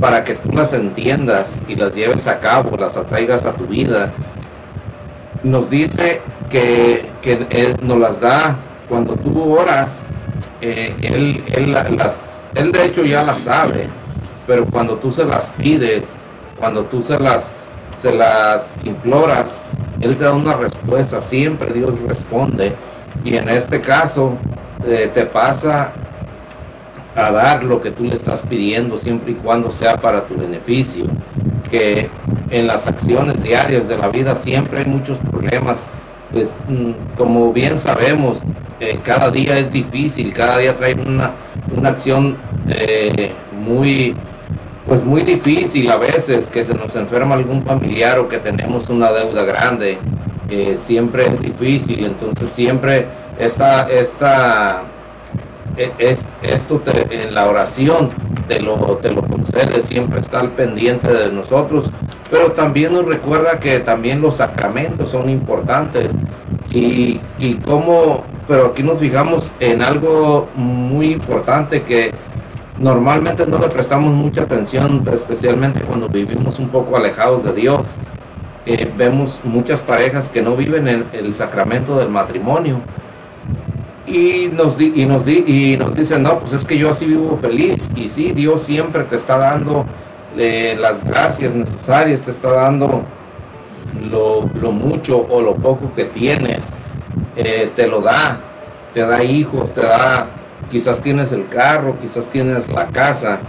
Speaker 3: para que tú las entiendas y las lleves a cabo, las atraigas a tu vida. Nos dice que, que Él nos las da cuando tú oras, eh, él, él, las, él de hecho ya las sabe, pero cuando tú se las pides, cuando tú se las, se las imploras, Él te da una respuesta, siempre Dios responde. Y en este caso eh, te pasa a dar lo que tú le estás pidiendo siempre y cuando sea para tu beneficio. Que en las acciones diarias de la vida siempre hay muchos problemas. Pues mm, como bien sabemos, eh, cada día es difícil, cada día trae una, una acción eh, muy pues muy difícil a veces que se nos enferma algún familiar o que tenemos una deuda grande. Eh, siempre es difícil, entonces siempre esta, esta, es, esto en la oración te lo, te lo concede, siempre está al pendiente de nosotros, pero también nos recuerda que también los sacramentos son importantes y, y cómo, pero aquí nos fijamos en algo muy importante que normalmente no le prestamos mucha atención, especialmente cuando vivimos un poco alejados de Dios. Eh, vemos muchas parejas que no viven en el sacramento del matrimonio y nos, y, nos y nos dicen, no, pues es que yo así vivo feliz. Y sí, Dios siempre te está dando eh, las gracias necesarias, te está dando lo, lo mucho o lo poco que tienes, eh, te lo da, te da hijos, te da quizás tienes el carro, quizás tienes la casa,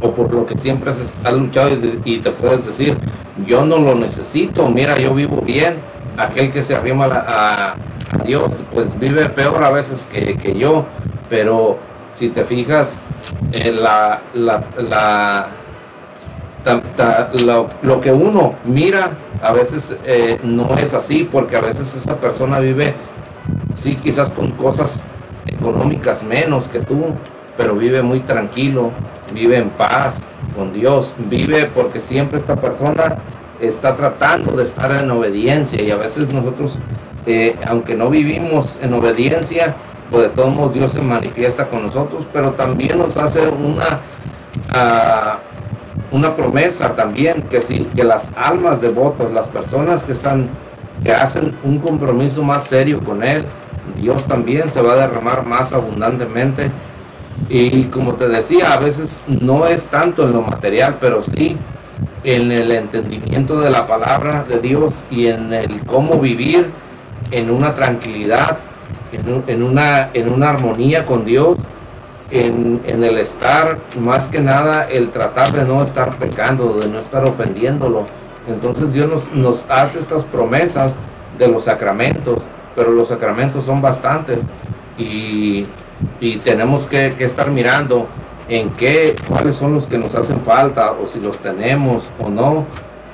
Speaker 3: o por lo que siempre has, luchado y, te puedes decir, yo no lo necesito, mira, yo vivo bien, aquel que se arrima a, Dios, pues vive peor a veces que, yo, pero si te fijas, en la, la, lo, que uno mira a veces eh, no es así, porque a veces esa persona vive, sí, quizás con cosas económicas menos que tú, pero vive muy tranquilo, vive en paz con Dios, vive porque siempre esta persona está tratando de estar en obediencia y a veces nosotros, eh, aunque no vivimos en obediencia, pues de todos Dios se manifiesta con nosotros, pero también nos hace una, ah, una promesa también, que, si, que las almas devotas, las personas que están, que hacen un compromiso más serio con Él, Dios también se va a derramar más abundantemente. Y como te decía, a veces no es tanto en lo material, pero sí en el entendimiento de la palabra de Dios y en el cómo vivir en una tranquilidad, en, una, en una armonía con Dios, en, en, el estar, más que nada, el tratar de no estar pecando, de no estar ofendiéndolo. Entonces Dios nos, nos hace estas promesas de los sacramentos pero los sacramentos son bastantes y, tenemos que, estar mirando en qué, cuáles son los que nos hacen falta o si los tenemos o no,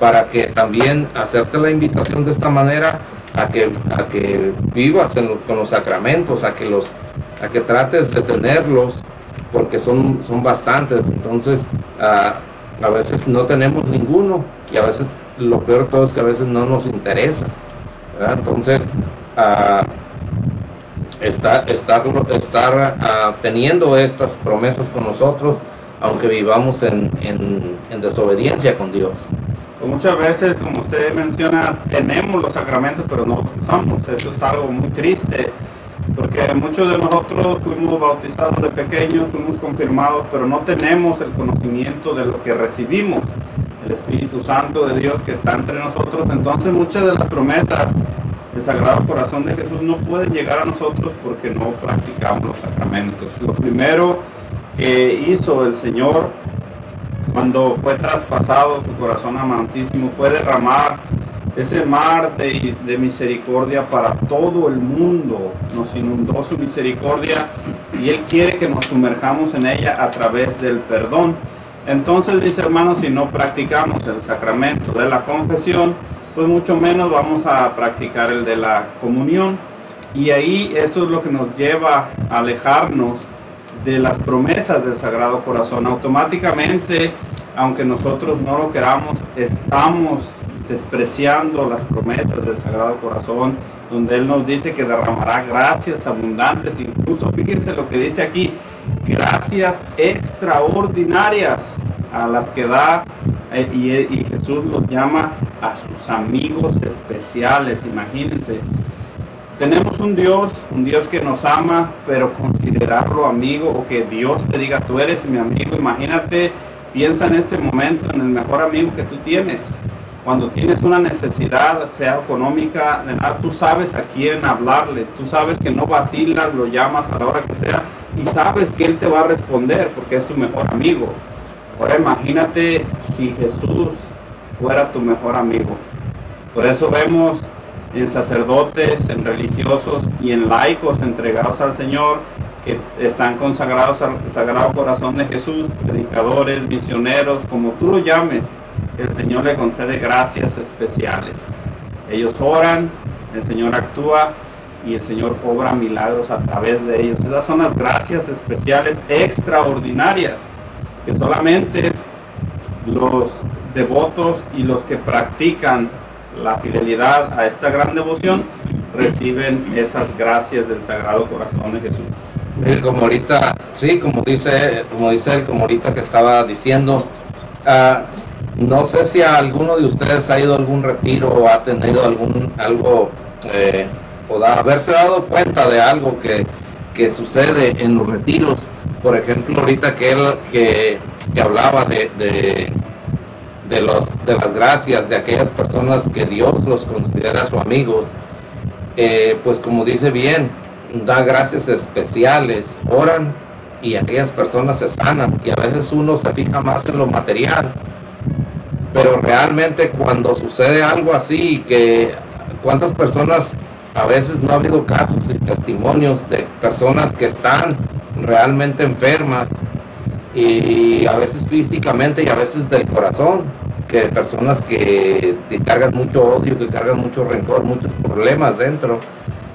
Speaker 3: para que también hacerte la invitación de esta manera a que, a que vivas con los sacramentos, a que, los, a que trates de tenerlos, porque son, son bastantes. Entonces, a veces no tenemos ninguno y a veces lo peor de todo es que a veces no nos interesa. Entonces, estar, estar, estar teniendo estas promesas con nosotros, aunque vivamos en, en, desobediencia con Dios.
Speaker 5: Pues muchas veces, como usted menciona, tenemos los sacramentos, pero no los usamos. Eso es algo muy triste, porque muchos de nosotros fuimos bautizados de pequeños, fuimos confirmados, pero no tenemos el conocimiento de lo que recibimos, el Espíritu Santo de Dios que está entre nosotros. Entonces muchas de las promesas el Sagrado Corazón de Jesús no puede llegar a nosotros porque no practicamos los sacramentos. Lo primero que hizo el Señor cuando fue traspasado su corazón amantísimo fue derramar ese mar de, de, misericordia para todo el mundo. Nos inundó su misericordia y Él quiere que nos sumerjamos en ella a través del perdón. Entonces, mis hermanos, si no practicamos el sacramento de la confesión, pues mucho menos vamos a practicar el de la comunión. Y ahí eso es lo que nos lleva a alejarnos de las promesas del Sagrado Corazón. Automáticamente aunque nosotros no lo queramos, estamos despreciando las promesas del Sagrado Corazón, donde Él nos dice que derramará gracias abundantes, incluso fíjense lo que dice aquí, gracias extraordinarias a las que da eh, y, y Jesús los llama a sus amigos especiales, imagínense. Tenemos un Dios, un Dios que nos ama, pero considerarlo amigo o que Dios te diga tú eres mi amigo, imagínate, piensa en este momento en el mejor amigo que tú tienes. Cuando tienes una necesidad, sea económica, de nada, tú sabes a quién hablarle, tú sabes que no vacilas, lo llamas a la hora que sea y sabes que Él te va a responder porque es tu mejor amigo. Ahora imagínate si Jesús fuera tu mejor amigo. Por eso vemos en sacerdotes, en religiosos y en laicos entregados al Señor que están consagrados al Sagrado Corazón de Jesús, predicadores, misioneros, como tú lo llames, el Señor le concede gracias especiales. Ellos oran, el Señor actúa y el Señor obra milagros a través de ellos. Esas son las gracias especiales extraordinarias que solamente los devotos y los que practican la fidelidad a esta gran devoción reciben esas gracias del Sagrado Corazón de Jesús.
Speaker 3: Sí, como ahorita, sí, como dice, como dice él, como que estaba diciendo, ah, no sé si alguno de ustedes ha ido a algún retiro o ha tenido algún algo eh, o da, haberse dado cuenta de algo que, que sucede en los retiros. Por ejemplo, ahorita que él que, hablaba de, de los de las gracias de aquellas personas que Dios los considera sus amigos, eh, pues como dice bien, da gracias especiales, oran y aquellas personas se sanan. Y a veces uno se fija más en lo material pero realmente cuando sucede algo así que cuántas personas a veces no ha habido casos y testimonios de personas que están realmente enfermas y a veces físicamente y a veces del corazón que personas que, que cargan mucho odio que cargan mucho rencor muchos problemas dentro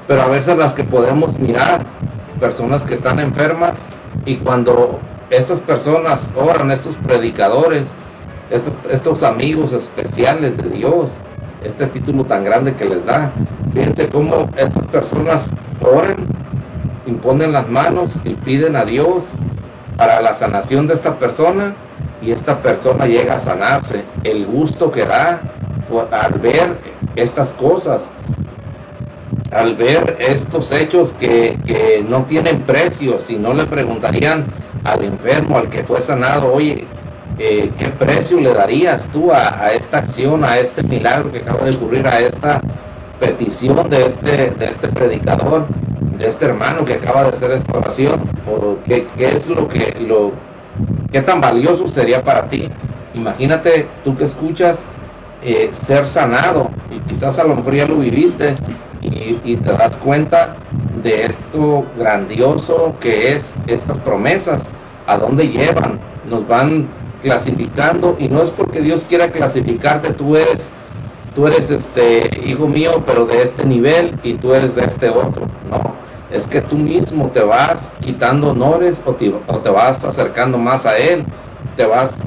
Speaker 3: pero a veces las que podemos mirar personas que están enfermas y cuando estas personas oran estos predicadores estos, estos amigos especiales de Dios, este título tan grande que les da. Fíjense cómo estas personas oran, imponen las manos y piden a Dios para la sanación de esta persona y esta persona llega a sanarse. El gusto que da al ver estas cosas, al ver estos hechos que, que no tienen precio, si no le preguntarían al enfermo, al que fue sanado, oye, eh, ¿qué precio le darías tú a, a esta acción, a este milagro que acaba de ocurrir, a esta petición de este, de este predicador, de este hermano que acaba de hacer esta oración? ¿O qué, qué es lo que, lo, qué tan valioso sería para ti? Imagínate tú que escuchas eh, ser sanado y quizás a lo mejor ya lo viviste y, te das cuenta de esto grandioso que es estas promesas, a dónde llevan, nos van clasificando y no es porque Dios quiera clasificarte, tú eres tú eres este hijo mío, pero de este nivel y tú eres de este otro. Es que tú mismo te vas quitando honores o te, o te vas acercando más a él, te vas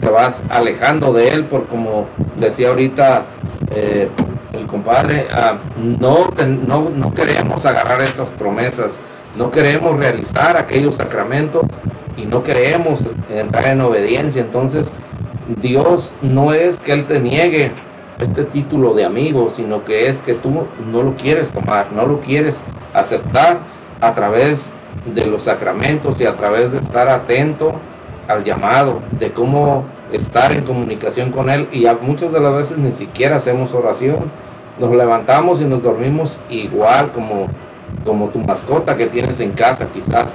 Speaker 3: te vas alejando de él por como decía ahorita eh, el compadre, ah, no, no, no queremos agarrar estas promesas, no queremos realizar aquellos sacramentos y no queremos entrar en obediencia. Entonces, Dios no es que Él te niegue este título de amigo, sino que es que tú no lo quieres tomar, no lo quieres aceptar a través de los sacramentos y a través de estar atento al llamado, de cómo estar en comunicación con Él y a muchas de las veces ni siquiera hacemos oración. Nos levantamos y nos dormimos igual como, como tu mascota que tienes en casa quizás.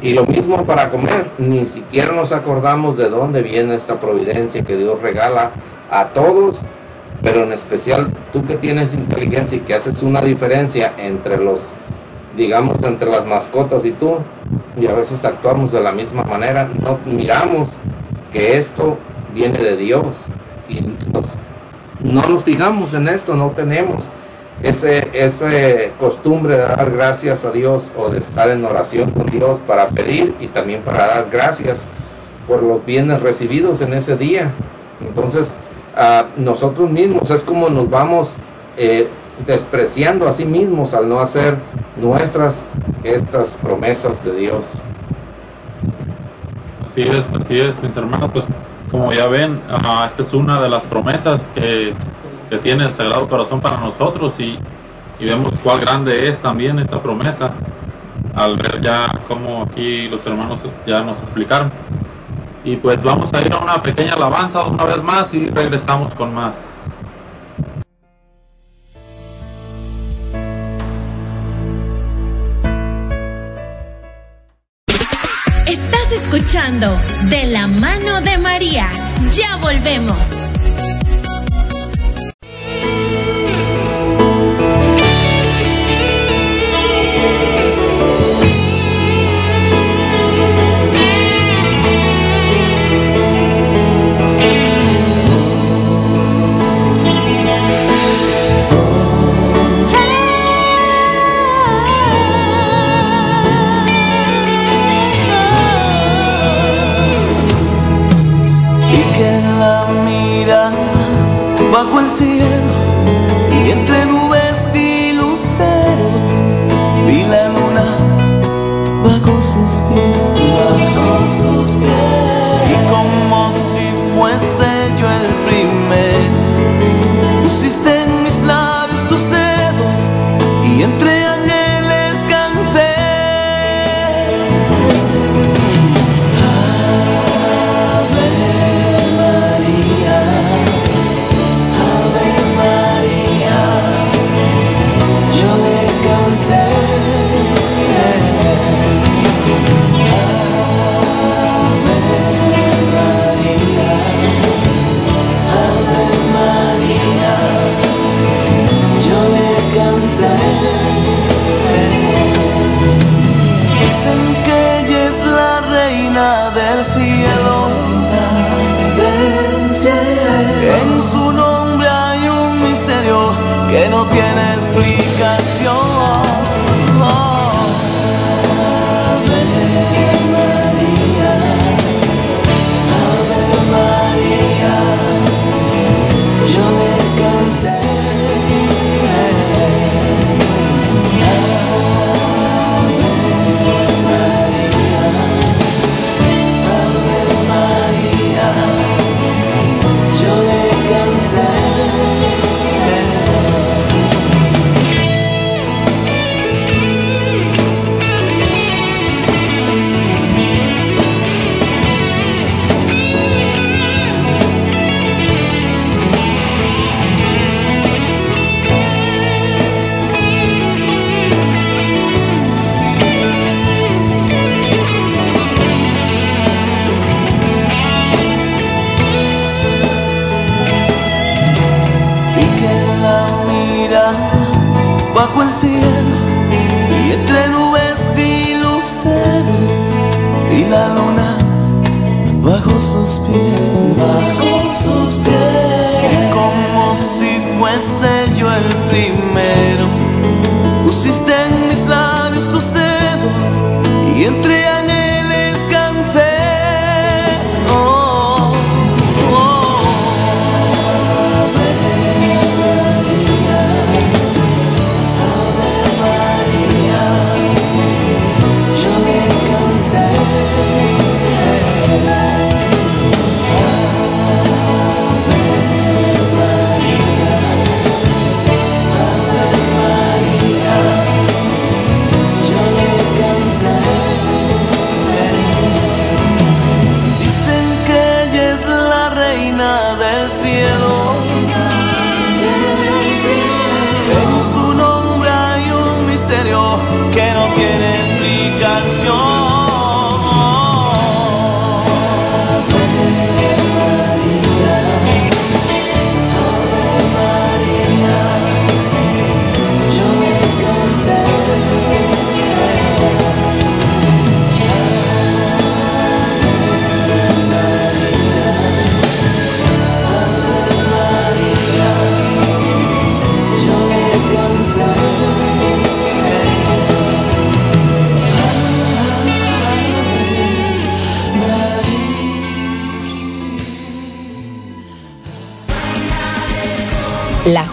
Speaker 3: Y lo mismo para comer, ni siquiera nos acordamos de dónde viene esta providencia que Dios regala a todos, pero en especial tú que tienes inteligencia y que haces una diferencia entre los, digamos, entre las mascotas y tú, y a veces actuamos de la misma manera, no miramos que esto viene de Dios y nos- no nos fijamos en esto, no tenemos ese, ese costumbre de dar gracias a Dios o de estar en oración con Dios para pedir y también para dar gracias por los bienes recibidos en ese día. Entonces, a nosotros mismos es como nos vamos eh, despreciando a sí mismos al no hacer nuestras estas promesas de Dios.
Speaker 2: Así es, así es, mis hermanos. Pues como ya ven, ah, esta es una de las promesas que, que tiene el Sagrado Corazón para nosotros y, y vemos cuál grande es también esta promesa al ver ya cómo aquí los hermanos ya nos explicaron. Y pues vamos a ir a una pequeña alabanza una vez más y regresamos con más.
Speaker 6: Estás escuchando De la mano de María. Ya volvemos.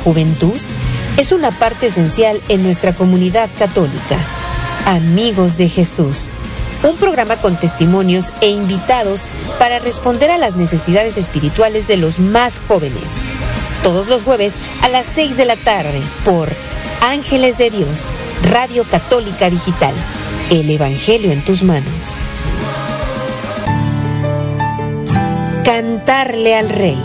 Speaker 10: Juventud es una parte esencial en nuestra comunidad católica. Amigos de Jesús, un programa con testimonios e invitados para responder a las necesidades espirituales de los más jóvenes. Todos los jueves a las 6 de la tarde por Ángeles de Dios, Radio Católica Digital. El Evangelio en tus manos. Cantarle al Rey.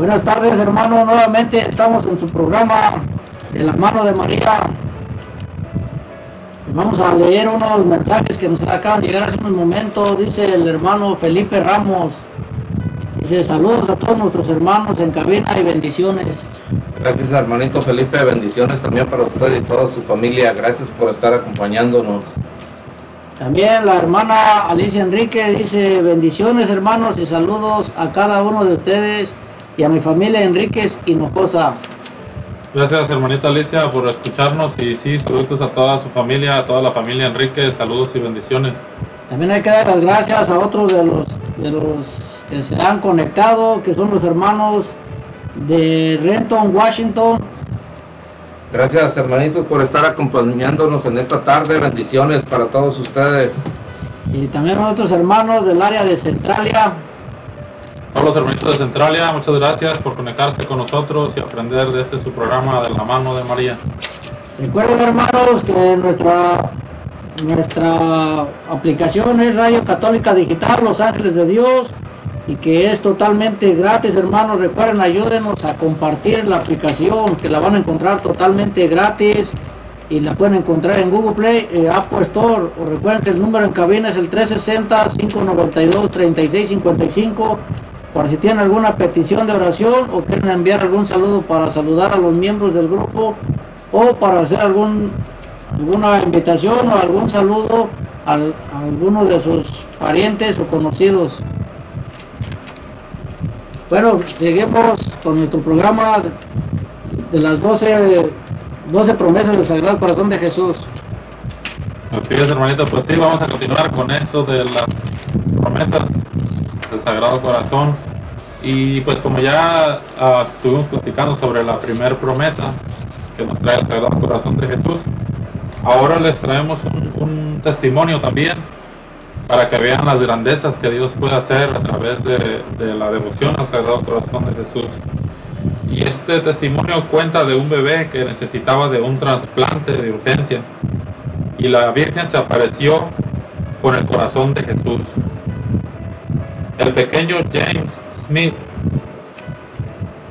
Speaker 4: Buenas tardes, hermano. Nuevamente estamos en su programa de la mano de María. Vamos a leer unos mensajes que nos acaban de llegar hace un momento. Dice el hermano Felipe Ramos. Dice saludos a todos nuestros hermanos en cabina y bendiciones.
Speaker 3: Gracias hermanito Felipe, bendiciones también para usted y toda su familia. Gracias por estar acompañándonos.
Speaker 4: También la hermana Alicia Enrique dice bendiciones hermanos y saludos a cada uno de ustedes y a mi familia Enríquez Hinojosa.
Speaker 2: Gracias hermanita Alicia por escucharnos y sí, saludos a toda su familia, a toda la familia Enrique, saludos y bendiciones.
Speaker 4: También hay que dar las gracias a otros de los, de los que se han conectado, que son los hermanos de Renton, Washington.
Speaker 3: Gracias hermanitos por estar acompañándonos en esta tarde. Bendiciones para todos ustedes.
Speaker 4: Y también a otros hermanos del área de Centralia.
Speaker 2: A los hermanitos de Centralia, muchas gracias por conectarse con nosotros y aprender de este su programa de la mano de María.
Speaker 4: Recuerden hermanos que nuestra nuestra aplicación es Radio Católica Digital Los Ángeles de Dios y que es totalmente gratis hermanos. Recuerden ayúdenos a compartir la aplicación que la van a encontrar totalmente gratis y la pueden encontrar en Google Play eh, Apple Store. O recuerden que el número en cabina es el 360 592 3655 para si tienen alguna petición de oración o quieren enviar algún saludo para saludar a los miembros del grupo o para hacer algún alguna invitación o algún saludo al- a alguno de sus parientes o conocidos. Bueno, seguimos con nuestro programa de las 12, 12 promesas del Sagrado Corazón de Jesús.
Speaker 2: Así es hermanito, pues sí, vamos a continuar con eso de las promesas del Sagrado Corazón. Y pues como ya ah, estuvimos platicando sobre la primera promesa que nos trae el Sagrado Corazón de Jesús, ahora les traemos un, testimonio también para que vean las grandezas que Dios puede hacer a través de la devoción al Sagrado Corazón de Jesús. Y este testimonio cuenta de un bebé que necesitaba de un trasplante de urgencia. Y la Virgen se apareció con el corazón de Jesús. El pequeño James Smith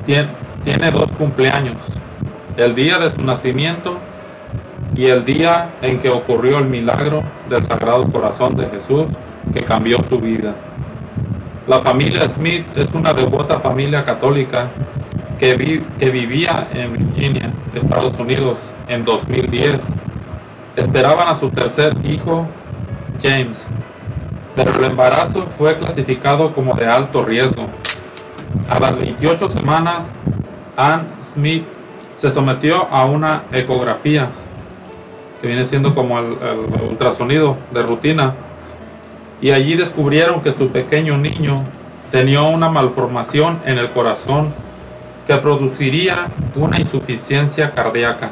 Speaker 2: tiene, dos cumpleaños. El día de su nacimiento y el día en que ocurrió el milagro del Sagrado Corazón de Jesús que cambió su vida. La familia Smith es una devota familia católica que, que vivía en Virginia, Estados Unidos, en 2010. Esperaban a su tercer hijo, James, el embarazo fue clasificado como de alto riesgo. A las 28 semanas, Ann Smith se sometió a una ecografía, que viene siendo como el ultrasonido de rutina, y allí descubrieron que su pequeño niño tenía una malformación en el corazón que produciría una insuficiencia cardíaca.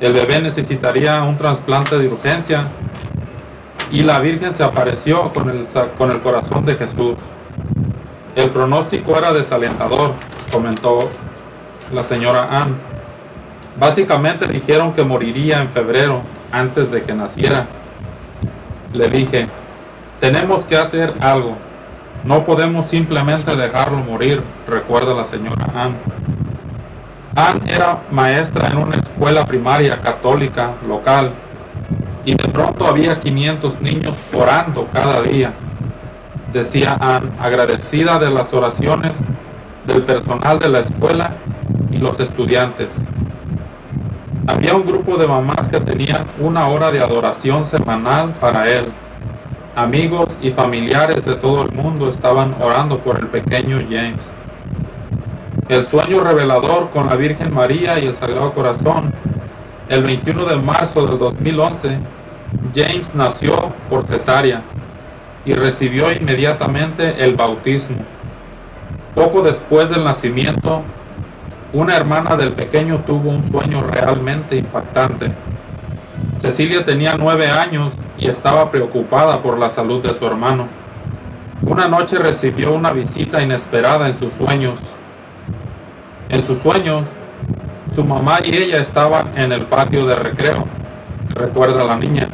Speaker 2: El bebé necesitaría un trasplante de urgencia y la Virgen se apareció con el, con el corazón de Jesús. El pronóstico era desalentador, comentó la señora Ann. Básicamente dijeron que moriría en febrero antes de que naciera. Le dije, tenemos que hacer algo. No podemos simplemente dejarlo morir, recuerda la señora Ann. Ann era maestra en una escuela primaria católica local y de pronto había 500 niños orando cada día. decía Ann, agradecida de las oraciones del personal de la escuela y los estudiantes. Había un grupo de mamás que tenían una hora de adoración semanal para él. Amigos y familiares de todo el mundo estaban orando por el pequeño James. El sueño revelador con la Virgen María y el Sagrado Corazón. El 21 de marzo del 2011, James nació por cesárea y recibió inmediatamente el bautismo. Poco después del nacimiento, una hermana del pequeño tuvo un sueño realmente impactante. Cecilia tenía nueve años y estaba preocupada por la salud de su hermano. Una noche recibió una visita inesperada en sus sueños. En sus sueños, su mamá y ella estaban en el patio de recreo, recuerda la niña,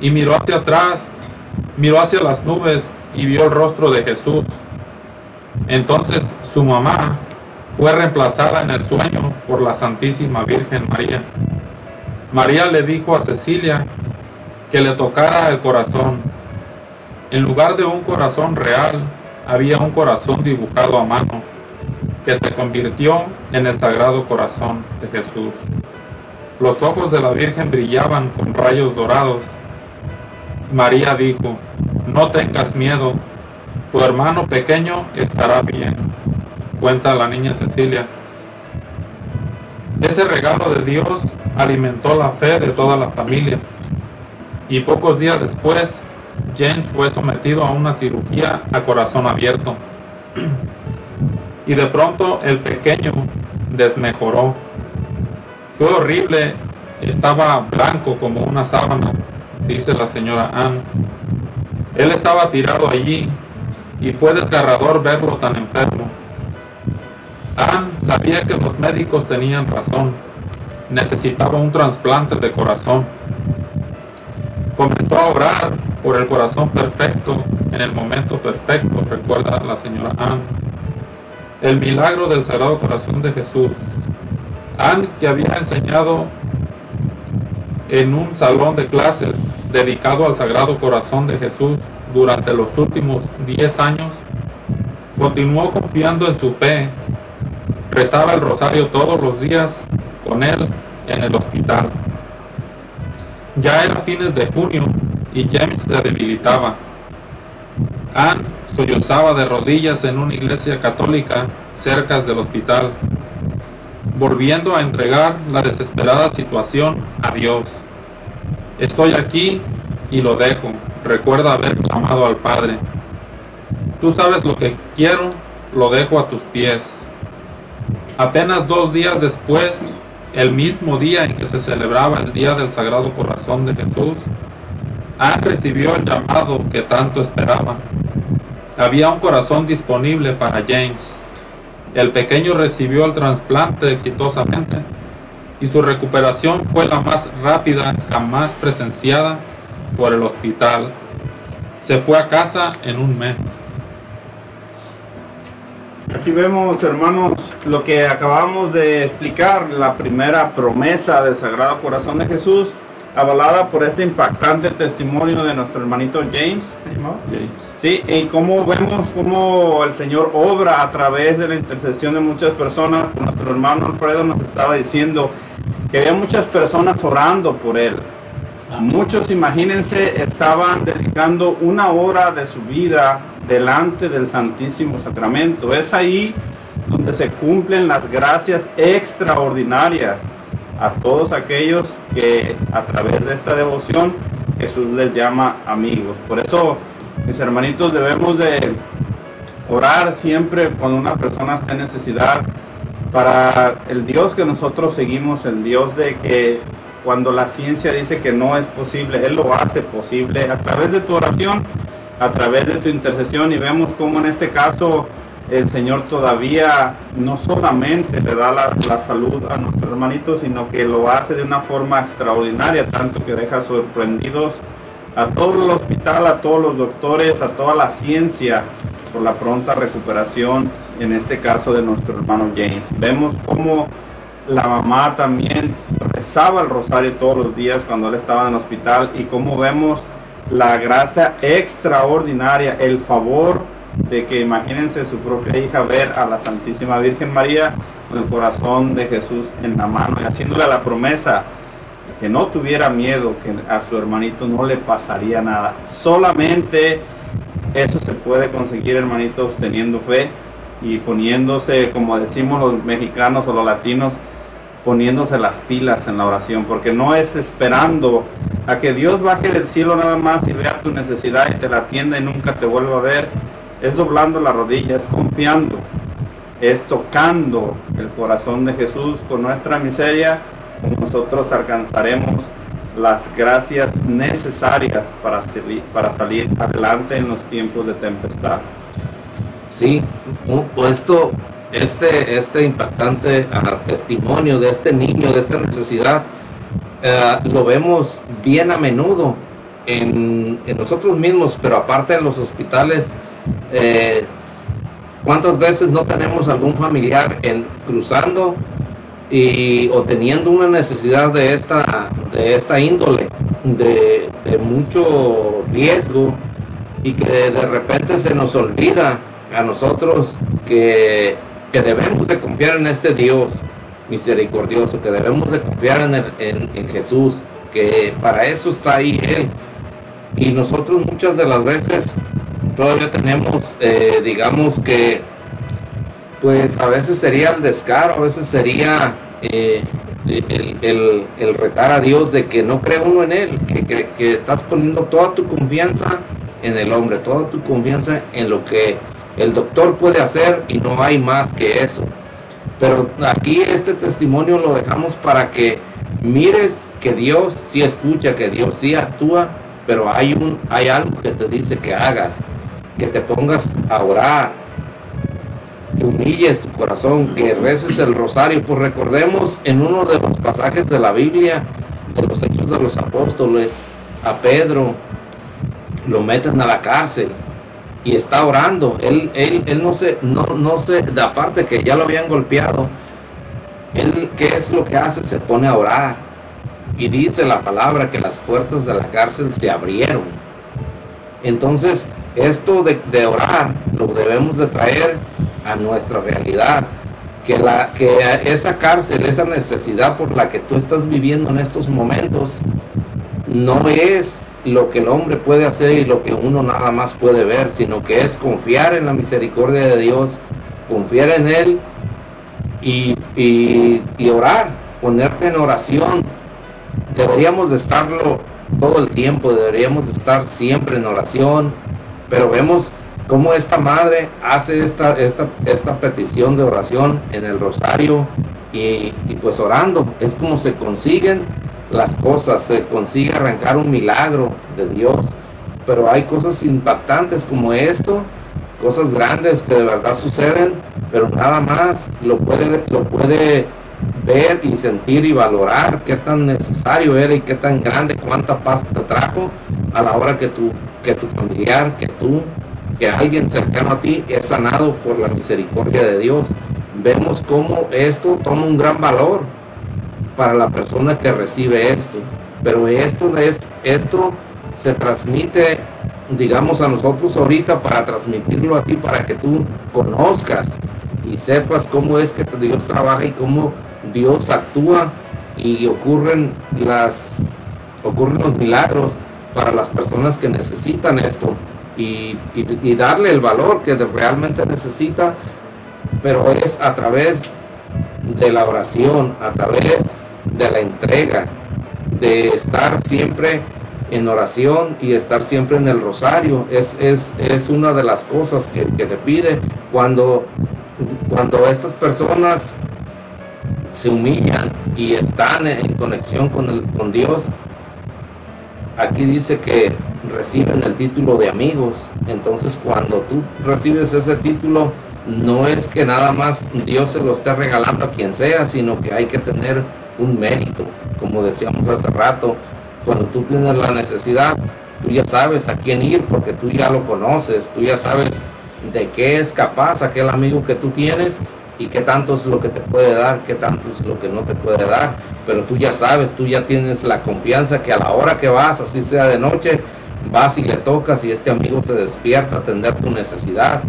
Speaker 2: y miró hacia atrás, miró hacia las nubes y vio el rostro de Jesús. Entonces su mamá fue reemplazada en el sueño por la Santísima Virgen María. María le dijo a Cecilia que le tocara el corazón. En lugar de un corazón real, había un corazón dibujado a mano, que se convirtió en el Sagrado Corazón de Jesús. Los ojos de la Virgen brillaban con rayos dorados. María dijo, no tengas miedo, tu hermano pequeño estará bien cuenta la niña Cecilia. Ese regalo de Dios alimentó la fe de toda la familia y pocos días después James fue sometido a una cirugía a corazón abierto y de pronto el pequeño desmejoró. Fue horrible, estaba blanco como una sábana, dice la señora Ann. Él estaba tirado allí y fue desgarrador verlo tan enfermo. Ann sabía que los médicos tenían razón. Necesitaba un trasplante de corazón. Comenzó a orar por el corazón perfecto en el momento perfecto, recuerda la señora Ann. El milagro del Sagrado Corazón de Jesús. Ann, que había enseñado en un salón de clases dedicado al Sagrado Corazón de Jesús durante los últimos 10 años, continuó confiando en su fe rezaba el rosario todos los días con él en el hospital. Ya era fines de junio y James se debilitaba. Anne sollozaba de rodillas en una iglesia católica cerca del hospital, volviendo a entregar la desesperada situación a Dios. Estoy aquí y lo dejo. Recuerda haber clamado al Padre. Tú sabes lo que quiero, lo dejo a tus pies. Apenas dos días después, el mismo día en que se celebraba el Día del Sagrado Corazón de Jesús, Anne recibió el llamado que tanto esperaba. Había un corazón disponible para James. El pequeño recibió el trasplante exitosamente y su recuperación fue la más rápida jamás presenciada por el hospital. Se fue a casa en un mes.
Speaker 5: Aquí vemos, hermanos, lo que acabamos de explicar, la primera promesa del Sagrado Corazón de Jesús, avalada por este impactante testimonio de nuestro hermanito James. James. Sí, y cómo vemos cómo el Señor obra a través de la intercesión de muchas personas. Nuestro hermano Alfredo nos estaba diciendo que había muchas personas orando por él. Muchos, imagínense, estaban dedicando una hora de su vida delante del Santísimo Sacramento. Es ahí donde se cumplen las gracias extraordinarias a todos aquellos que a través de esta devoción Jesús les llama amigos. Por eso, mis hermanitos, debemos de orar siempre cuando una persona está en necesidad para el Dios que nosotros seguimos, el Dios de que cuando la ciencia dice que no es posible, Él lo hace posible a través de tu oración, a través de tu intercesión y vemos como en este caso el Señor todavía no solamente le da la, salud a nuestros hermanitos, sino que lo hace de una forma extraordinaria, tanto que deja sorprendidos a todo el hospital, a todos los doctores, a toda la ciencia por la pronta recuperación, en este caso de nuestro hermano James. Vemos cómo la mamá también rezaba el rosario todos los días cuando él estaba en el hospital y como vemos la gracia extraordinaria, el favor de que imagínense su propia hija ver a la Santísima Virgen María con el corazón de Jesús en la mano y haciéndole la promesa que no tuviera miedo, que a su hermanito no le pasaría nada. Solamente eso se puede conseguir, hermanitos, teniendo fe y poniéndose, como decimos los mexicanos o los latinos, poniéndose las pilas en la oración, porque no es esperando a que Dios baje del cielo nada más y vea tu necesidad y te la atienda y nunca te vuelva a ver. Es doblando la rodilla, es confiando, es tocando el corazón de Jesús con nuestra miseria, nosotros alcanzaremos las gracias necesarias para salir, para salir adelante en los tiempos de tempestad.
Speaker 3: Sí, esto, este, este impactante ah, testimonio de este niño, de esta necesidad, eh, lo vemos bien a menudo en, en nosotros mismos, pero aparte en los hospitales. Eh, ¿Cuántas veces no tenemos algún familiar en, cruzando y, o teniendo una necesidad de esta, de esta índole, de, mucho riesgo y que de repente se nos olvida a nosotros que, que debemos de confiar en este Dios misericordioso, que debemos de confiar en, el- en Jesús, que para eso está ahí Él. Y nosotros muchas de las veces todavía tenemos, eh, digamos que, pues a veces sería el descaro, a veces sería eh, el, el- retar a Dios de que no cree uno en Él, que, que- que estás poniendo toda tu confianza en el hombre, toda tu confianza en lo que el doctor puede hacer y no hay más que eso. Pero aquí este testimonio lo dejamos para que mires que Dios sí escucha, que Dios sí actúa, pero hay un hay algo que te dice que hagas, que te pongas a orar, que humilles tu corazón, que reces el rosario. Pues recordemos en uno de los pasajes de la Biblia, de los Hechos de los Apóstoles, a Pedro lo meten a la cárcel y está orando. Él, él, él no se, no, no se, aparte que ya lo habían golpeado, él, ¿qué es lo que hace? Se pone a orar. Y dice la palabra que las puertas de la cárcel se abrieron. Entonces, esto de, orar lo debemos de traer a nuestra realidad. Que, la, que esa cárcel, esa necesidad por la que tú estás viviendo en estos momentos, no es lo que el hombre puede hacer y lo que uno nada más puede ver, sino que es confiar en la misericordia de Dios, confiar en Él y, y- y orar, ponerte en oración. Deberíamos de estarlo todo el tiempo, deberíamos de estar siempre en oración, pero vemos cómo esta madre hace esta, esta, esta petición de oración en el rosario y, y pues orando, es como se consiguen las cosas, se consigue arrancar un milagro de Dios, pero hay cosas impactantes como esto, cosas grandes que de verdad suceden, pero nada más lo puede, lo puede ver y sentir y valorar qué tan necesario era y qué tan grande, cuánta paz te trajo a la hora que tu, que tu familiar, que tú, que alguien cercano a ti es sanado por la misericordia de Dios. Vemos cómo esto toma un gran valor para la persona que recibe esto. Pero esto es esto se transmite, digamos, a nosotros ahorita para transmitirlo a ti, para que tú conozcas y sepas cómo es que Dios trabaja y cómo Dios actúa y ocurren las ocurren los milagros para las personas que necesitan esto y, darle el valor que realmente necesita, pero es a través de la oración, a través de la entrega, de estar siempre en oración y estar siempre en el rosario. Es, es, es una de las cosas que, que te pide cuando, cuando estas personas se humillan y están en conexión con, el, con Dios. Aquí dice que reciben el título de amigos. Entonces cuando tú recibes ese título, no es que nada más Dios se lo esté regalando a quien sea, sino que hay que tener un mérito. Como decíamos hace rato, cuando tú tienes la necesidad, tú ya sabes a quién ir porque tú ya lo conoces, tú ya sabes de qué es capaz aquel amigo que tú tienes y qué tanto es lo que te puede dar, qué tanto es lo que no te puede dar. Pero tú ya sabes, tú ya tienes la confianza que a la hora que vas, así sea de noche, vas y le tocas y este amigo se despierta a atender tu necesidad.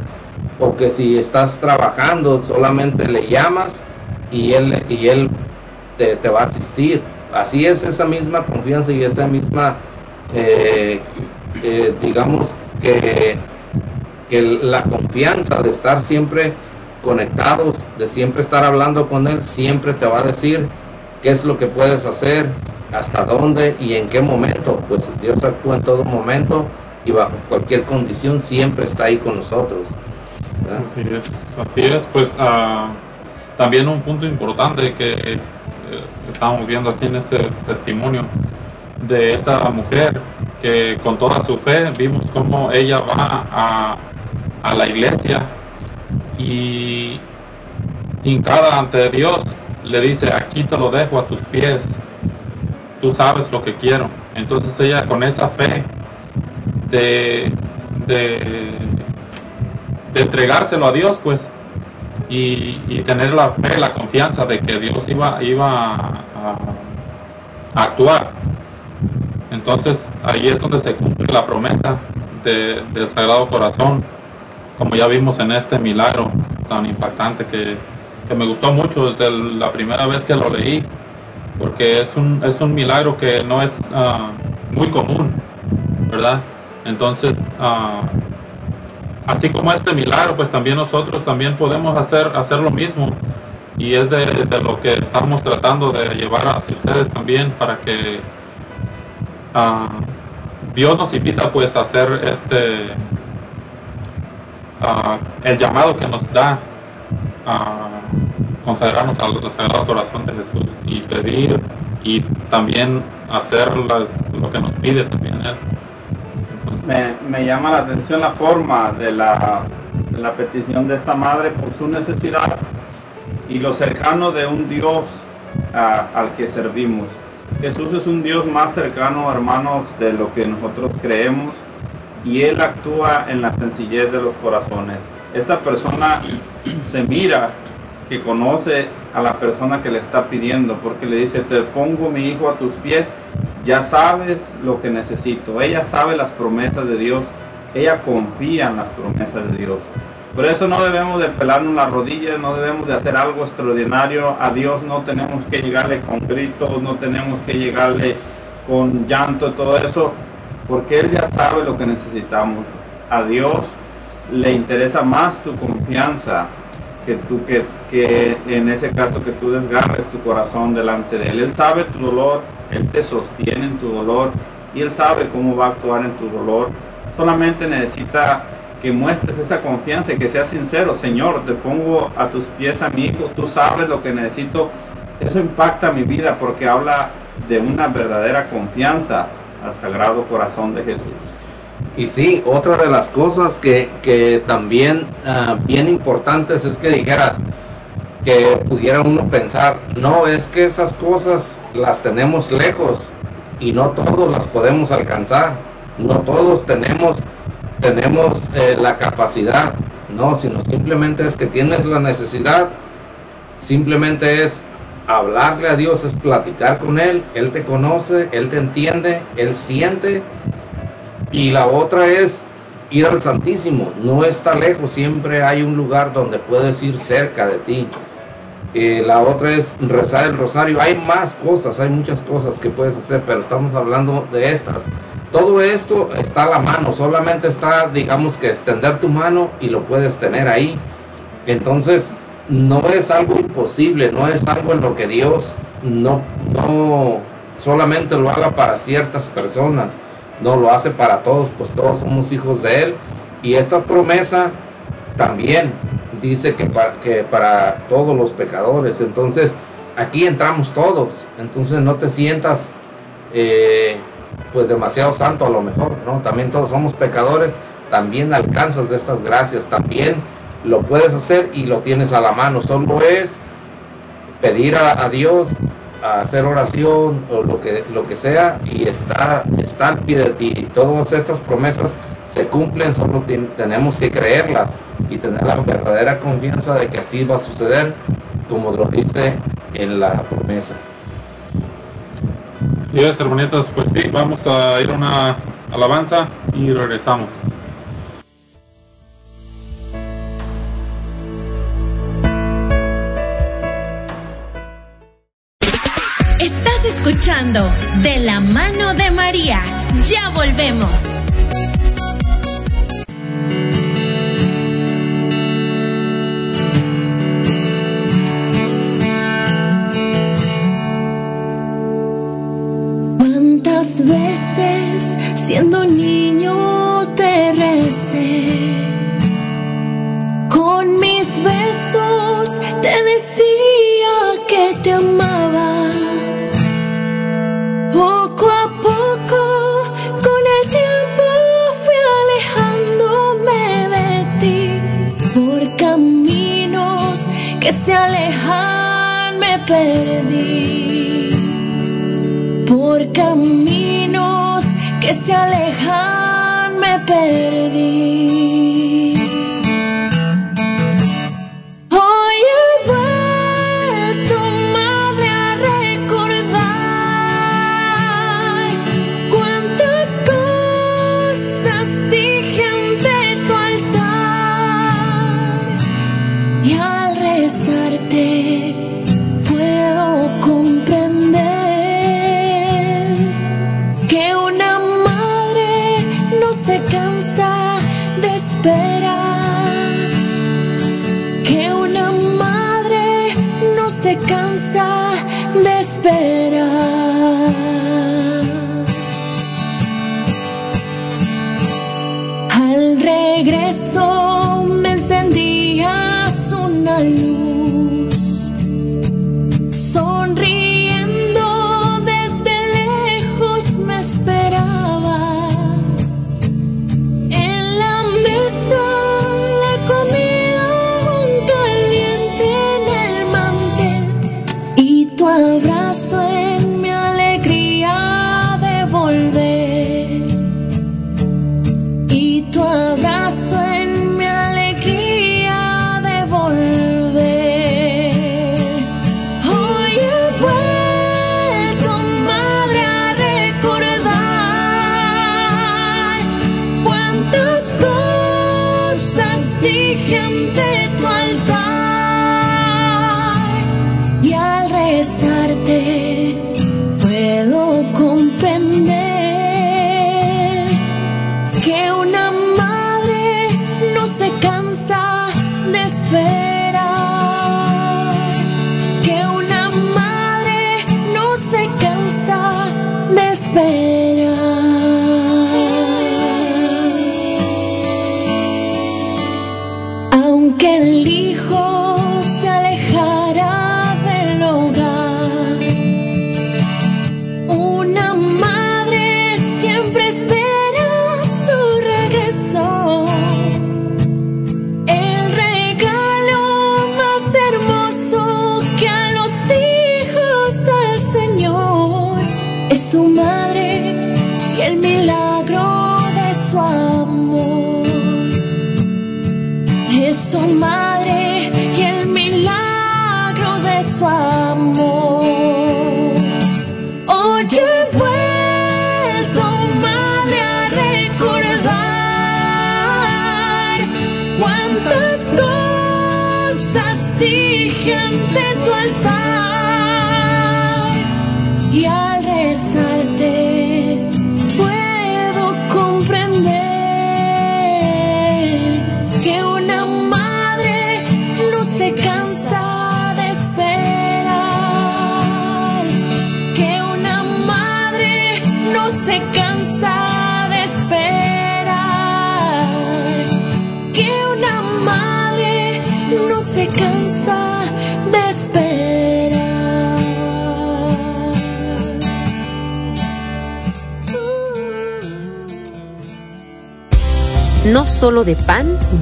Speaker 3: O que si estás trabajando, solamente le llamas y él, y él te, va a asistir. Así es esa misma confianza y esa misma, eh, eh, digamos que, que la confianza de estar siempre conectados, de siempre estar hablando con Él, siempre te va a decir qué es lo que puedes hacer, hasta dónde y en qué momento. Pues Dios actúa en todo momento y bajo cualquier condición siempre está ahí con nosotros.
Speaker 2: Así es, así es, pues ah, también un punto importante que eh, estamos viendo aquí en este testimonio de esta mujer que con toda su fe vimos cómo ella va a la iglesia y hincada ante Dios le dice aquí te lo dejo a tus pies. Tú sabes lo que quiero. Entonces ella con esa fe de, de entregárselo a Dios, pues, y, y tener la fe, la confianza de que Dios iba, iba a, actuar. Entonces, ahí es donde se cumple la promesa de- del Sagrado Corazón, como ya vimos en este milagro tan impactante que, que me gustó mucho desde la primera vez que lo leí, porque es un, es un milagro que no es ah, muy común, ¿verdad? Entonces, ah, así como este milagro, pues también nosotros también podemos hacer, hacer lo mismo. Y es de, de lo que estamos tratando de llevar hacia ustedes también para que ah, Dios nos invita pues a hacer este ah, el llamado que nos da a consagrarnos al Sagrado Corazón de Jesús y pedir y también hacer lo que nos pide también Él.
Speaker 5: Me, me llama la atención la forma de la, la petición de esta madre por su necesidad y lo cercano de un Dios ah, al que servimos. Jesús es un Dios más cercano, hermanos, de lo que nosotros creemos y Él actúa en la sencillez de los corazones. Esta persona se mira que conoce a la persona que le está pidiendo porque le dice, te pongo mi hijo a tus pies, ya sabes lo que necesito. Ella sabe las promesas de Dios, ella confía en las promesas de Dios. Por eso no debemos de pelarnos las rodillas, no debemos de hacer algo extraordinario. A Dios no tenemos que llegarle con gritos, no tenemos que llegarle con llanto todo eso, porque Él ya sabe lo que necesitamos. A Dios le interesa más tu confianza que tú que, que en ese caso que tú desgarres tu corazón delante de él. Él sabe tu dolor, él te sostiene en tu dolor y él sabe cómo va a actuar en tu dolor. Solamente necesita que muestres esa confianza y que seas sincero, Señor, te pongo a tus pies a mi hijo, tú sabes lo que necesito. Eso impacta mi vida porque habla de una verdadera confianza al Sagrado Corazón de Jesús.
Speaker 3: Y sí, otra de las cosas que, que también ah, bien importantes es que dijeras que pudiera uno pensar, no, es que esas cosas las tenemos lejos y no todos las podemos alcanzar, no todos tenemos, tenemos eh, la capacidad, no, sino simplemente es que tienes la necesidad, simplemente es hablarle a Dios, es platicar con Él, Él te conoce, Él te entiende, Él siente y la otra es ir al Santísimo. No está lejos, siempre hay un lugar donde puedes ir cerca de ti. Eh, la otra es rezar el rosario. Hay más cosas, hay muchas cosas que puedes hacer, pero estamos hablando de estas. Todo esto está a la mano, solamente está, digamos que extender tu mano y lo puedes tener ahí. Entonces, no es algo imposible, no es algo en lo que Dios no, no solamente lo haga para ciertas personas no lo hace para todos, pues todos somos hijos de Él. Y esta promesa también dice que para, que para todos los pecadores. Entonces, aquí entramos todos. Entonces, no te sientas eh, pues demasiado santo a lo mejor, ¿no? También todos somos pecadores, también alcanzas de estas gracias, también lo puedes hacer y lo tienes a la mano. Solo es pedir a, Dios, a hacer oración o lo que, lo que sea y está, está al pie de ti. Todas estas promesas se cumplen, solo tenemos que creerlas y tener la verdadera confianza de que así va a suceder, como lo dice en la promesa.
Speaker 2: Sí, hermanitos, pues sí, vamos a ir a una alabanza y regresamos.
Speaker 6: De la mano de María. Ya volvemos.
Speaker 11: ¿Cuántas veces siendo niño te recé? de alejarme perdí por caminos que se alejan me perdí.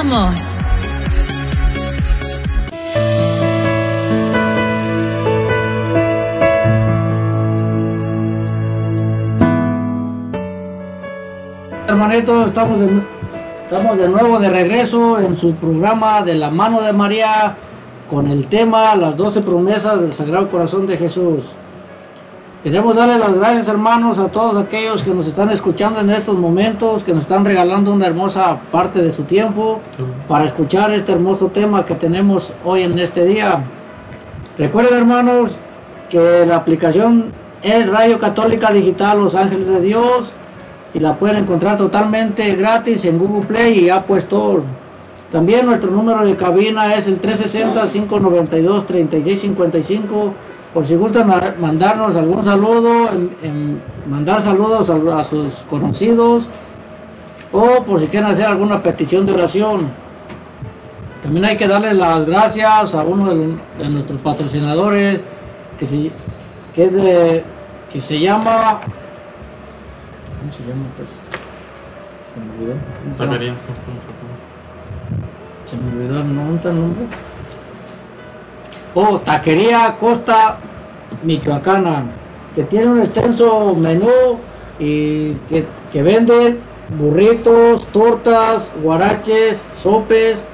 Speaker 6: Comenzamos.
Speaker 4: Hermanitos, estamos estamos de nuevo de regreso en su programa de la mano de María con el tema Las doce promesas del Sagrado Corazón de Jesús. Queremos darle las gracias hermanos a todos aquellos que nos están escuchando en estos momentos, que nos están regalando una hermosa parte de su tiempo para escuchar este hermoso tema que tenemos hoy en este día. Recuerden hermanos que la aplicación es Radio Católica Digital Los Ángeles de Dios y la pueden encontrar totalmente gratis en Google Play y Apple Store. También nuestro número de cabina es el 360-592-3655. Por si gustan ma- mandarnos algún saludo, en- en mandar saludos a, a sus conocidos o por si quieren hacer alguna petición de oración. También hay que darle las gracias a uno de, de nuestros patrocinadores que se, que es de- que se llama ¿Cómo se llama? Pues? Se me olvidó. ¿Cómo se me olvidó el nombre. Oh, Taquería Costa Michoacana, que tiene un extenso menú y que, que vende burritos, tortas, guaraches, sopes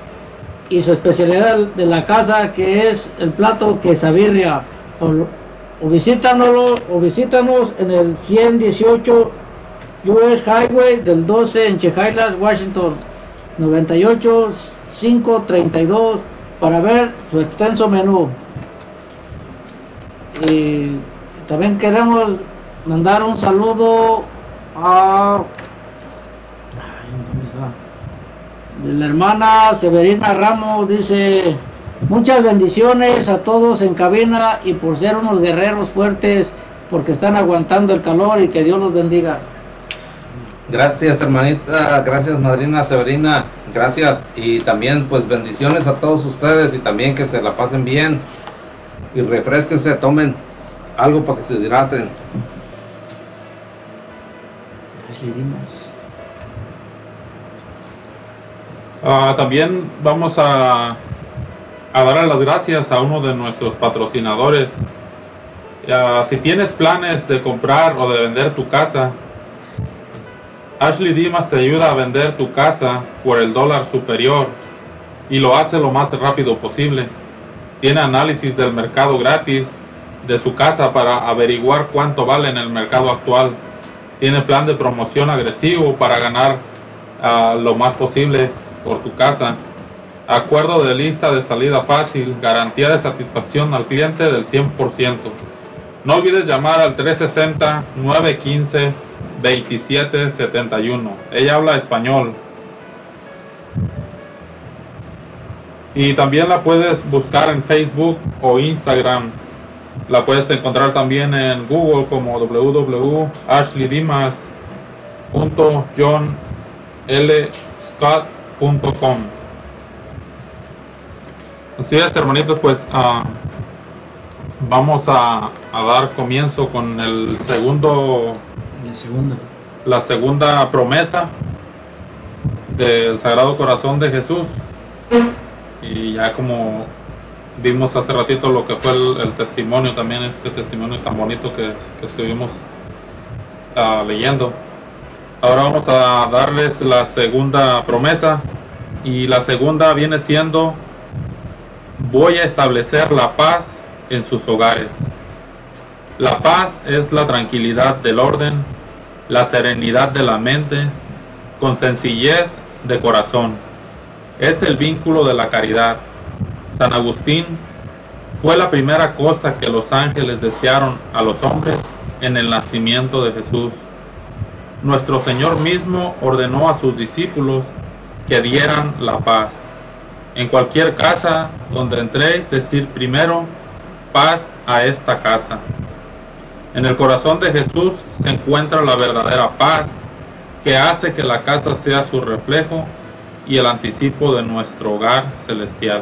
Speaker 4: y su especialidad de la casa que es el plato quesabirria. O, o visítanos, en el 118 US Highway del 12 en Chehalis, Washington 98 532 para ver su extenso menú. Y también queremos mandar un saludo a la hermana Severina Ramos dice muchas bendiciones a todos en cabina y por ser unos guerreros fuertes porque están aguantando el calor y que Dios los bendiga.
Speaker 3: Gracias hermanita, gracias madrina Severina, gracias. Y también pues bendiciones a todos ustedes y también que se la pasen bien. Y refresquense, tomen algo para que se hidraten.
Speaker 2: Ah, también vamos a, a darle las gracias a uno de nuestros patrocinadores. Ah, si tienes planes de comprar o de vender tu casa, Ashley Dimas te ayuda a vender tu casa por el dólar superior y lo hace lo más rápido posible. Tiene análisis del mercado gratis de su casa para averiguar cuánto vale en el mercado actual. Tiene plan de promoción agresivo para ganar ah, lo más posible por tu casa. Acuerdo de lista de salida fácil, garantía de satisfacción al cliente del 100%. No olvides llamar al 360-915-2771. Ella habla español. Y también la puedes buscar en Facebook o Instagram. La puedes encontrar también en Google como www.ashleydimas.johnlscott.com. Así es, hermanitos, pues ah, vamos a, a dar comienzo con el segundo,
Speaker 4: La segunda.
Speaker 2: la segunda promesa del Sagrado Corazón de Jesús. Y ya como vimos hace ratito lo que fue el, el testimonio también, este testimonio tan bonito que, que estuvimos ah, leyendo. Ahora vamos a darles la segunda promesa y la segunda viene siendo voy a establecer la paz en sus hogares. La paz es la tranquilidad del orden, la serenidad de la mente, con sencillez de corazón. Es el vínculo de la caridad. San Agustín fue la primera cosa que los ángeles desearon a los hombres en el nacimiento de Jesús. nuestro Señor mismo ordenó a sus discípulos que dieran la paz. En cualquier casa donde entréis, decir primero, paz a esta casa. En el corazón de Jesús se encuentra la verdadera paz que hace que la casa sea su reflejo y el anticipo de nuestro hogar celestial.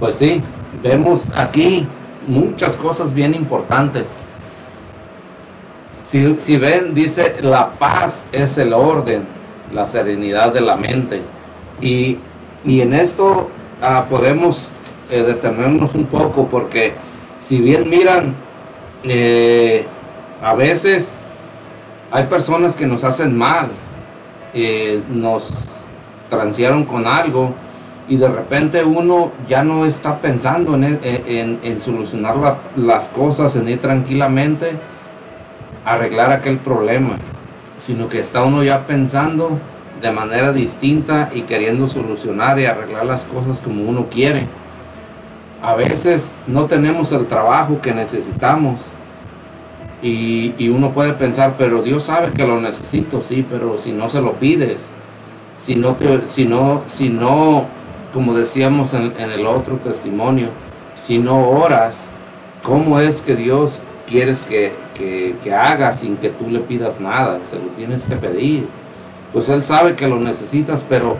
Speaker 3: Pues sí, vemos aquí muchas cosas bien importantes. Si, si ven, dice, la paz es el orden, la serenidad de la mente. Y, y en esto ah, podemos eh, detenernos un poco porque si bien miran, eh, a veces hay personas que nos hacen mal, eh, nos transearon con algo y de repente uno ya no está pensando en, en- en solucionar la- las cosas, en ir tranquilamente arreglar aquel problema, sino que está uno ya pensando de manera distinta y queriendo solucionar y arreglar las cosas como uno quiere. A veces no tenemos el trabajo que necesitamos y, y uno puede pensar, pero Dios sabe que lo necesito, sí, pero si no se lo pides, si no, te- si no, si no como decíamos en, en el otro testimonio, si no oras, ¿cómo es que Dios quieres que, que, que haga sin que tú le pidas nada? Se lo tienes que pedir. Pues Él sabe que lo necesitas, pero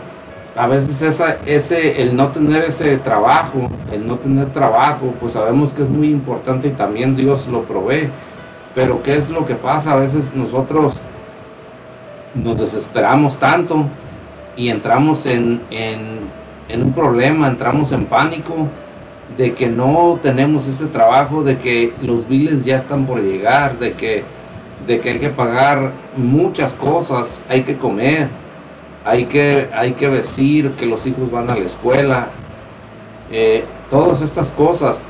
Speaker 3: a veces ese, el no tener ese trabajo, el no tener trabajo, pues sabemos que es muy importante y también Dios lo provee. Pero ¿qué es lo que pasa? A veces nosotros nos desesperamos tanto y entramos en, en, en un problema, entramos en pánico de que no tenemos ese trabajo, de que los biles ya están por llegar, de que, de que hay que pagar muchas cosas, hay que comer, hay que, hay que vestir, que los hijos van a la escuela, eh, todas estas cosas,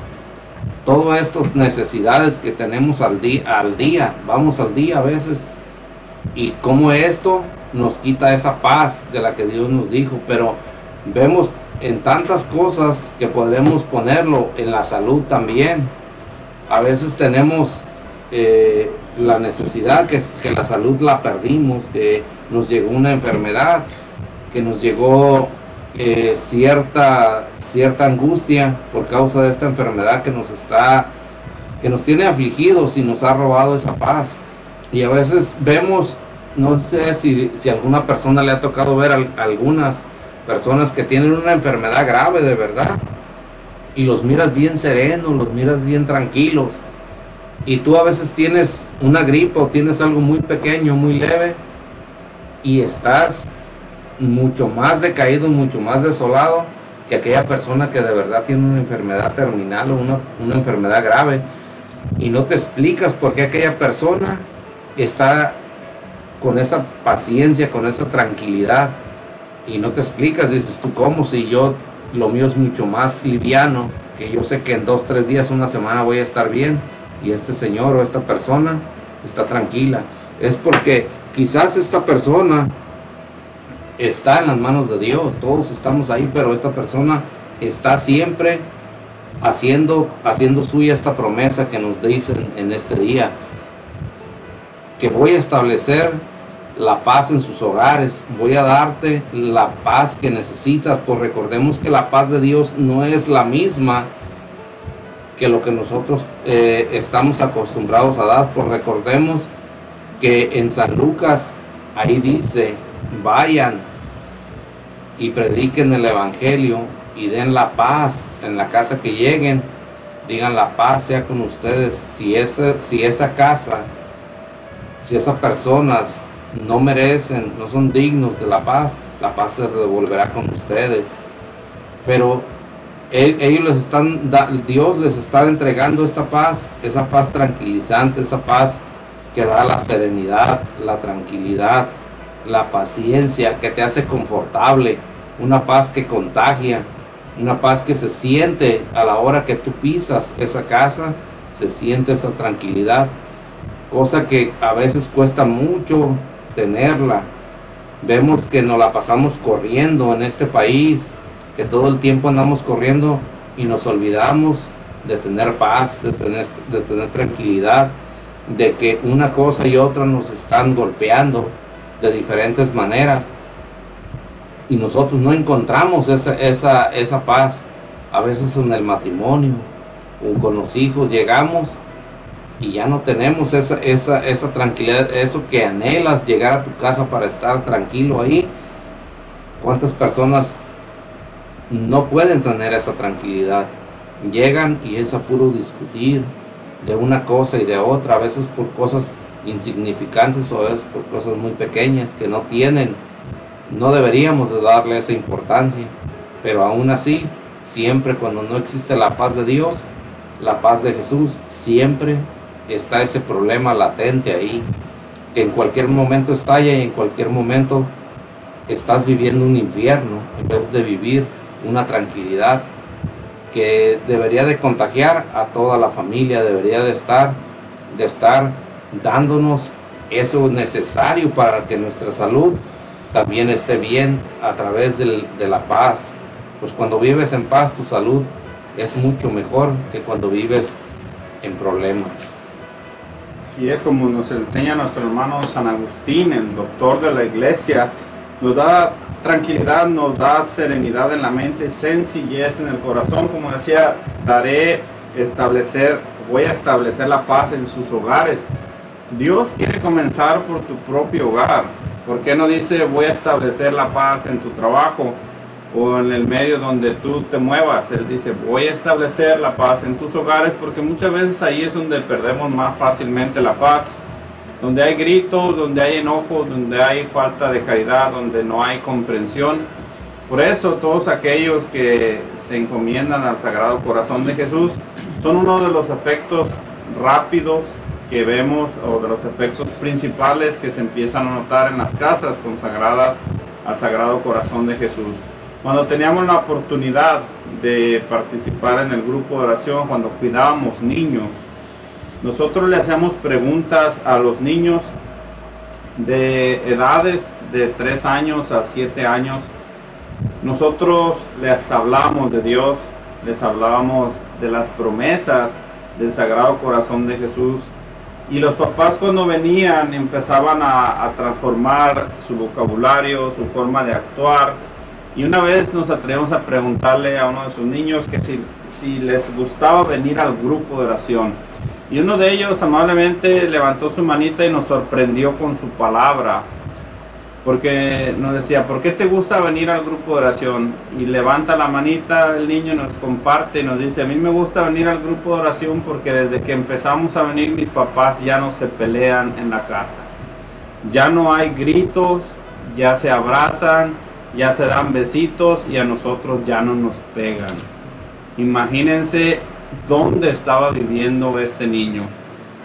Speaker 3: todas estas necesidades que tenemos al día, al día, vamos al día a veces, y cómo esto nos quita esa paz de la que Dios nos dijo, pero vemos en tantas cosas que podemos ponerlo en la salud también. A veces tenemos eh, la necesidad que, que la salud la perdimos, que nos llegó una enfermedad, que nos llegó eh, cierta, cierta angustia por causa de esta enfermedad que nos está, que nos tiene afligidos y nos ha robado esa paz. Y a veces vemos, no sé si, si alguna persona le ha tocado ver al- algunas personas que tienen una enfermedad grave de verdad y los miras bien serenos, los miras bien tranquilos. Y tú a veces tienes una gripa o tienes algo muy pequeño, muy leve y estás mucho más decaído, mucho más desolado que aquella persona que de verdad tiene una enfermedad terminal o una, una enfermedad grave. Y no te explicas por qué aquella persona está con esa paciencia, con esa tranquilidad. Y no te explicas, dices tú, ¿cómo? Si yo, lo mío es mucho más liviano, que yo sé que en dos, tres días, una semana voy a estar bien. Y este señor o esta persona está tranquila. Es porque quizás esta persona está en las manos de Dios, todos estamos ahí, pero esta persona está siempre haciendo, haciendo suya esta promesa que nos dicen en este día, que voy a establecer la paz en sus hogares, voy a darte la paz que necesitas, pues recordemos que la paz de Dios no es la misma que lo que nosotros eh, estamos acostumbrados a dar, pues recordemos que en San Lucas ahí dice, vayan y prediquen el Evangelio y den la paz en la casa que lleguen, digan la paz sea con ustedes, si esa, si esa casa, si esas personas no merecen, no son dignos de la paz, la paz se devolverá con ustedes. Pero ellos les están, Dios les está entregando esta paz, esa paz tranquilizante, esa paz que da la serenidad, la tranquilidad, la paciencia, que te hace confortable, una paz que contagia, una paz que se siente a la hora que tú pisas esa casa, se siente esa tranquilidad, cosa que a veces cuesta mucho tenerla. Vemos que nos la pasamos corriendo en este país, que todo el tiempo andamos corriendo y nos olvidamos de tener paz, de tener, de tener tranquilidad. de que una cosa y otra nos están golpeando de diferentes maneras y nosotros no encontramos esa, esa, esa paz a veces en el matrimonio o con los hijos llegamos y ya no tenemos esa, esa, esa tranquilidad, eso que anhelas llegar a tu casa para estar tranquilo ahí. ¿Cuántas personas no pueden tener esa tranquilidad? Llegan y es a puro discutir de una cosa y de otra, a veces por cosas insignificantes o a veces por cosas muy pequeñas que no tienen, no deberíamos de darle esa importancia, pero aún así, siempre cuando no existe la paz de Dios, la paz de Jesús, siempre está ese problema latente ahí, que en cualquier momento estalla y en cualquier momento estás viviendo un infierno en vez de vivir una tranquilidad que debería de contagiar a toda la familia, debería de estar, de estar dándonos eso necesario para que nuestra salud también esté bien a través de la paz. Pues cuando vives en paz tu salud es mucho mejor que cuando vives en problemas.
Speaker 5: Si es como nos enseña nuestro hermano San Agustín, el doctor de la iglesia, nos da tranquilidad, nos da serenidad en la mente, sencillez en el corazón, como decía, daré establecer, voy a establecer la paz en sus hogares. Dios quiere comenzar por tu propio hogar. ¿Por qué no dice voy a establecer la paz en tu trabajo o en el medio donde tú te muevas? Él dice voy a establecer la paz en tus hogares porque muchas veces ahí es donde perdemos más fácilmente la paz. Donde hay gritos, donde hay enojo, donde hay falta de caridad, donde no hay comprensión. Por eso todos aquellos que se encomiendan al Sagrado Corazón de Jesús son uno de los efectos rápidos que vemos o de los efectos principales que se empiezan a notar en las casas consagradas al Sagrado Corazón de Jesús. Cuando teníamos la oportunidad de participar en el grupo de oración, cuando cuidábamos niños, nosotros le hacíamos preguntas a los niños de edades de 3 años a 7 años. Nosotros les hablábamos de Dios, les hablábamos de las promesas del Sagrado Corazón de Jesús. Y los papás cuando venían empezaban a, a transformar su vocabulario, su forma de actuar. Y una vez nos atrevimos a preguntarle a uno de sus niños que si, si les gustaba venir al grupo de oración. Y uno de ellos amablemente levantó su manita y nos sorprendió con su palabra. Porque nos decía, ¿por qué te gusta venir al grupo de oración? Y levanta la manita el niño nos comparte y nos dice, a mí me gusta venir al grupo de oración porque desde que empezamos a venir mis papás ya no se pelean en la casa. Ya no hay gritos, ya se abrazan, ya se dan besitos y a nosotros ya no nos pegan. Imagínense dónde estaba viviendo este niño.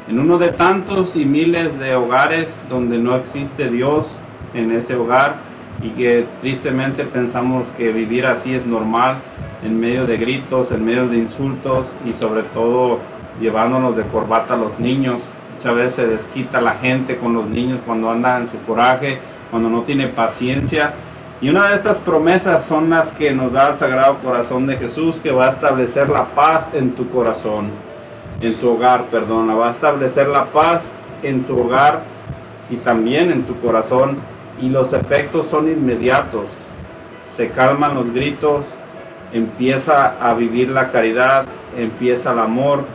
Speaker 5: En uno de tantos y miles de hogares donde no existe Dios en ese hogar y que tristemente pensamos que vivir así es normal en medio de gritos, en medio de insultos y sobre todo llevándonos de corbata a los niños. Muchas veces se desquita la gente con los niños cuando anda en su coraje, cuando no tiene paciencia. Y una de estas promesas son las que nos da el Sagrado Corazón de Jesús, que va a establecer la paz en tu corazón, en tu hogar, perdona, va a establecer la paz en tu hogar y también en tu corazón. Y los efectos son inmediatos. Se calman los gritos, empieza a vivir la caridad, empieza el amor,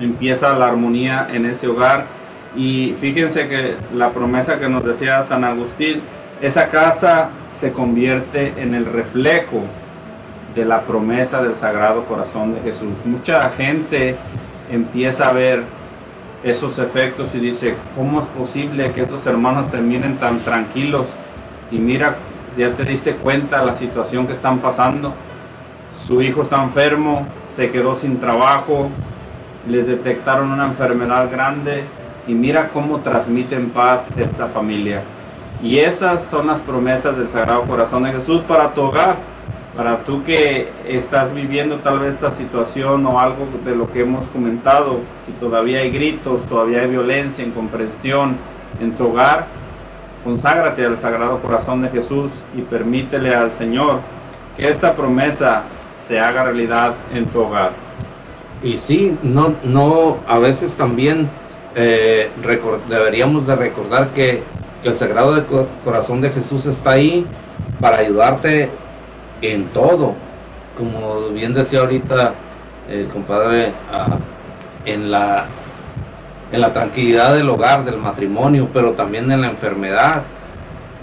Speaker 5: empieza la armonía en ese hogar. Y fíjense que la promesa que nos decía San Agustín, esa casa se convierte en el reflejo de la promesa del Sagrado Corazón de Jesús. Mucha gente empieza a ver esos efectos y dice, ¿cómo es posible que estos hermanos se miren tan tranquilos? Y mira, ya te diste cuenta la situación que están pasando. Su hijo está enfermo, se quedó sin trabajo, les detectaron una enfermedad grande y mira cómo transmiten paz esta familia. Y esas son las promesas del Sagrado Corazón de Jesús para tu hogar, para tú que estás viviendo tal vez esta situación o algo de lo que hemos comentado, si todavía hay gritos, todavía hay violencia, incomprensión en tu hogar, conságrate al Sagrado Corazón de Jesús y permítele al Señor que esta promesa se haga realidad en tu hogar.
Speaker 3: Y sí, no, no, a veces también eh, deberíamos de recordar que, que el Sagrado de Co- Corazón de Jesús está ahí para ayudarte en todo. Como bien decía ahorita el compadre, ah, en la en la tranquilidad del hogar, del matrimonio, pero también en la enfermedad,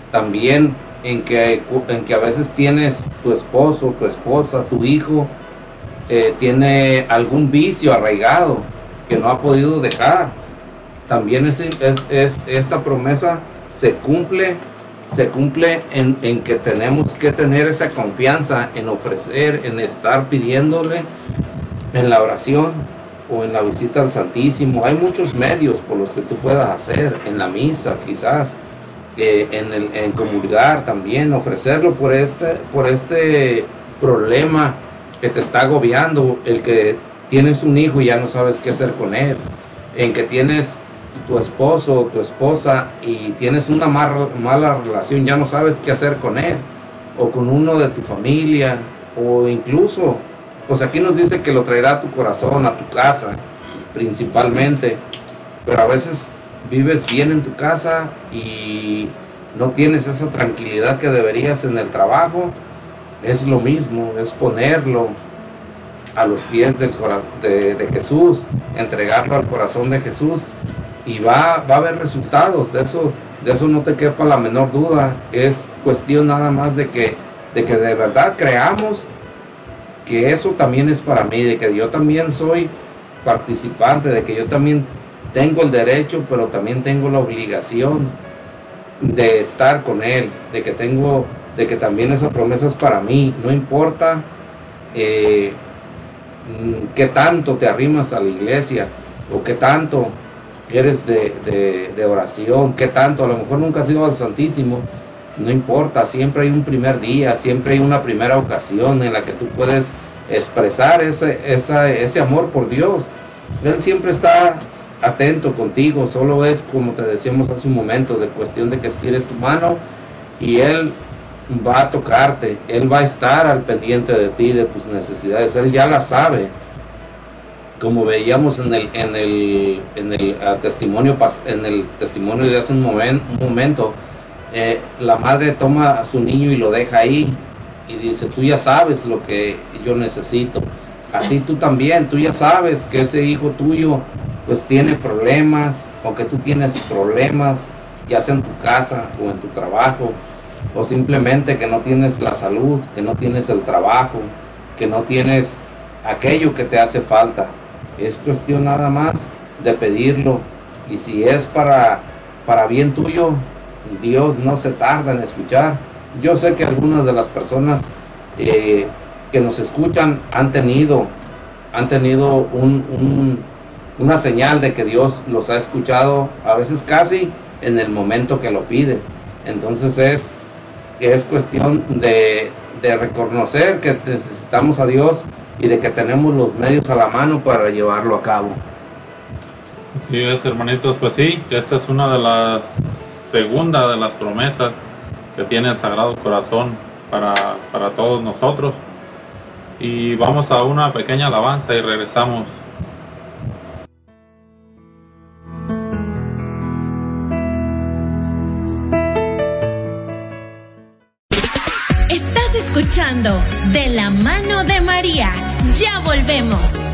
Speaker 3: también en que, en que a veces tienes tu esposo, tu esposa, tu hijo, eh, tiene algún vicio arraigado que no ha podido dejar. También es- esta promesa se cumple, se cumple en, en que tenemos que tener esa confianza en ofrecer, en estar pidiéndole en la oración o en la visita al Santísimo. Hay muchos medios por los que tú puedas hacer, en la misa quizás, eh, en, el, en comulgar también, ofrecerlo por este, por este problema que te está agobiando, el que tienes un hijo y ya no sabes qué hacer con él, en que tienes tu esposo o tu esposa y tienes una mala relación, ya no sabes qué hacer con él, o con uno de tu familia, o incluso, pues aquí nos dice que lo traerá a tu corazón, a tu casa, principalmente, pero a veces vives bien en tu casa y no tienes esa tranquilidad que deberías en el trabajo, es lo mismo, es ponerlo a los pies del de, de Jesús, entregarlo al corazón de Jesús y va, va a haber resultados, de eso, de eso no te quepa la menor duda, es cuestión nada más de que, de que de verdad creamos que eso también es para mí, de que yo también soy participante, de que yo también tengo el derecho, pero también tengo la obligación de estar con Él, de que tengo, de que también esa promesa es para mí, no importa eh, mm, qué tanto te arrimas a la iglesia o qué tanto eres de, de- oración, qué tanto, a lo mejor nunca has ido al Santísimo, no importa, siempre hay un primer día, siempre hay una primera ocasión en la que tú puedes expresar ese, ese amor por Dios. Él siempre está atento contigo, solo es como te decíamos hace un momento, de cuestión de que estires tu mano y Él va a tocarte, Él va a estar al pendiente de ti, de tus necesidades, Él ya la sabe. Como veíamos en el, en el, en el ah, testimonio en el testimonio de hace un momento, eh, la madre toma a su niño y lo deja ahí y dice, tú ya sabes lo que yo necesito. Así tú también, tú ya sabes que ese hijo tuyo pues tiene problemas o que tú tienes problemas, ya sea en tu casa o en tu trabajo, o simplemente que no tienes la salud, que no tienes el trabajo, que no tienes aquello que te hace falta. Es cuestión nada más de pedirlo y si es para, para bien tuyo, Dios no se tarda en escuchar. Yo sé que algunas de las personas eh, que nos escuchan han tenido, han tenido un- un- una señal de que Dios los ha escuchado, a veces casi en el momento que lo pides. Entonces es, es cuestión de reconocer que necesitamos a Dios y de que tenemos los medios a la mano para llevarlo a cabo.
Speaker 2: Así es, hermanitos, pues sí, esta es una de las segunda de las promesas que tiene el Sagrado Corazón para, para todos nosotros. Y vamos a una pequeña alabanza y regresamos.
Speaker 6: Estás escuchando De la mano Ya volvemos.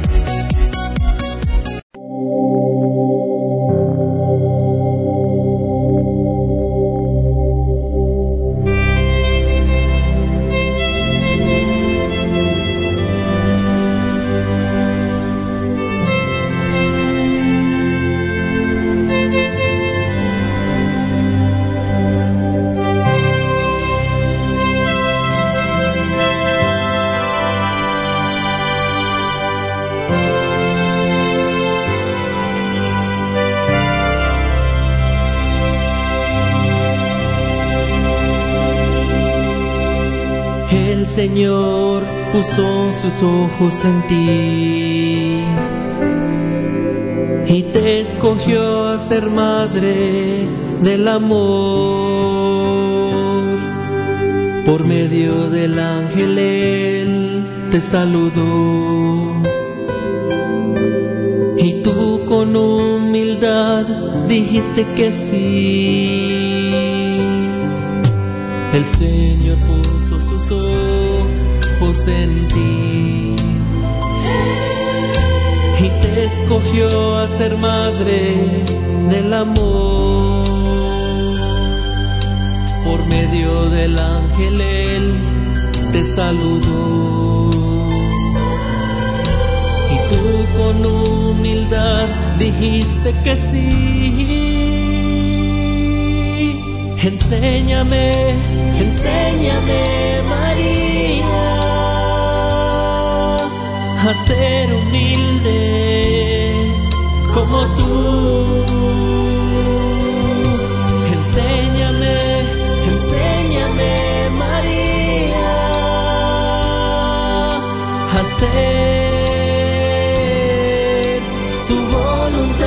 Speaker 7: Señor puso sus ojos en ti y te escogió a ser madre del amor. Por medio del ángel Él te saludó y tú con humildad dijiste que sí. El Señor puso ojos en ti y te escogió a ser madre del amor. Por medio del ángel él te saludó. Y tú con humildad dijiste que sí. Enséñame, enséñame María a ser humilde como tú. Enséñame, enséñame María a hacer su voluntad.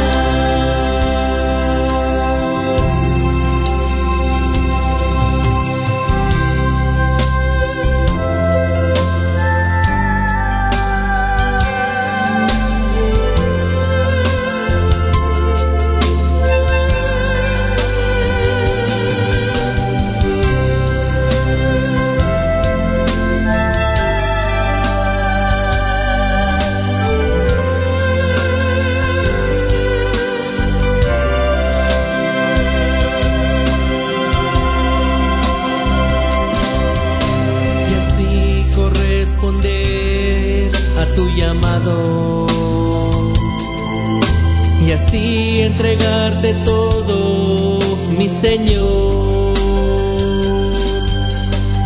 Speaker 7: Entregarte todo mi Señor.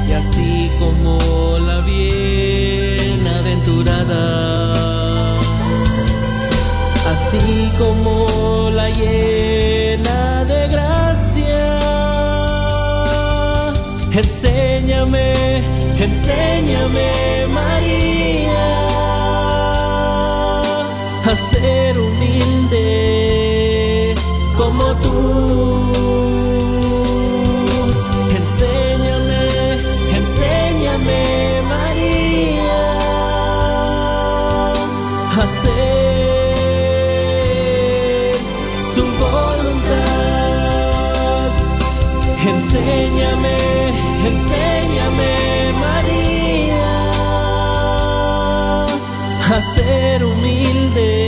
Speaker 7: Y así como la bienaventurada así como la llena de gracia Enséñame, enséñame María a ser a ser humilde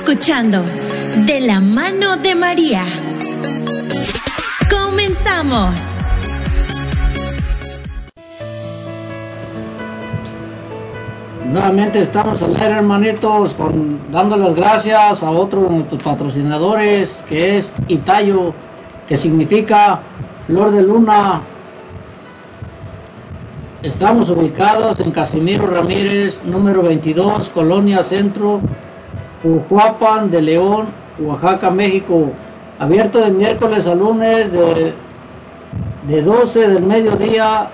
Speaker 6: escuchando De la mano de María. Comenzamos.
Speaker 4: Nuevamente estamos al aire, hermanitos, con, dando las gracias a otro de nuestros patrocinadores, que es Itayo, que significa Flor de Luna. Estamos ubicados en Casimiro Ramírez, número 22, Colonia Centro, Ujuapan de León, Oaxaca, México. Abierto de miércoles a lunes de, de 12 del mediodía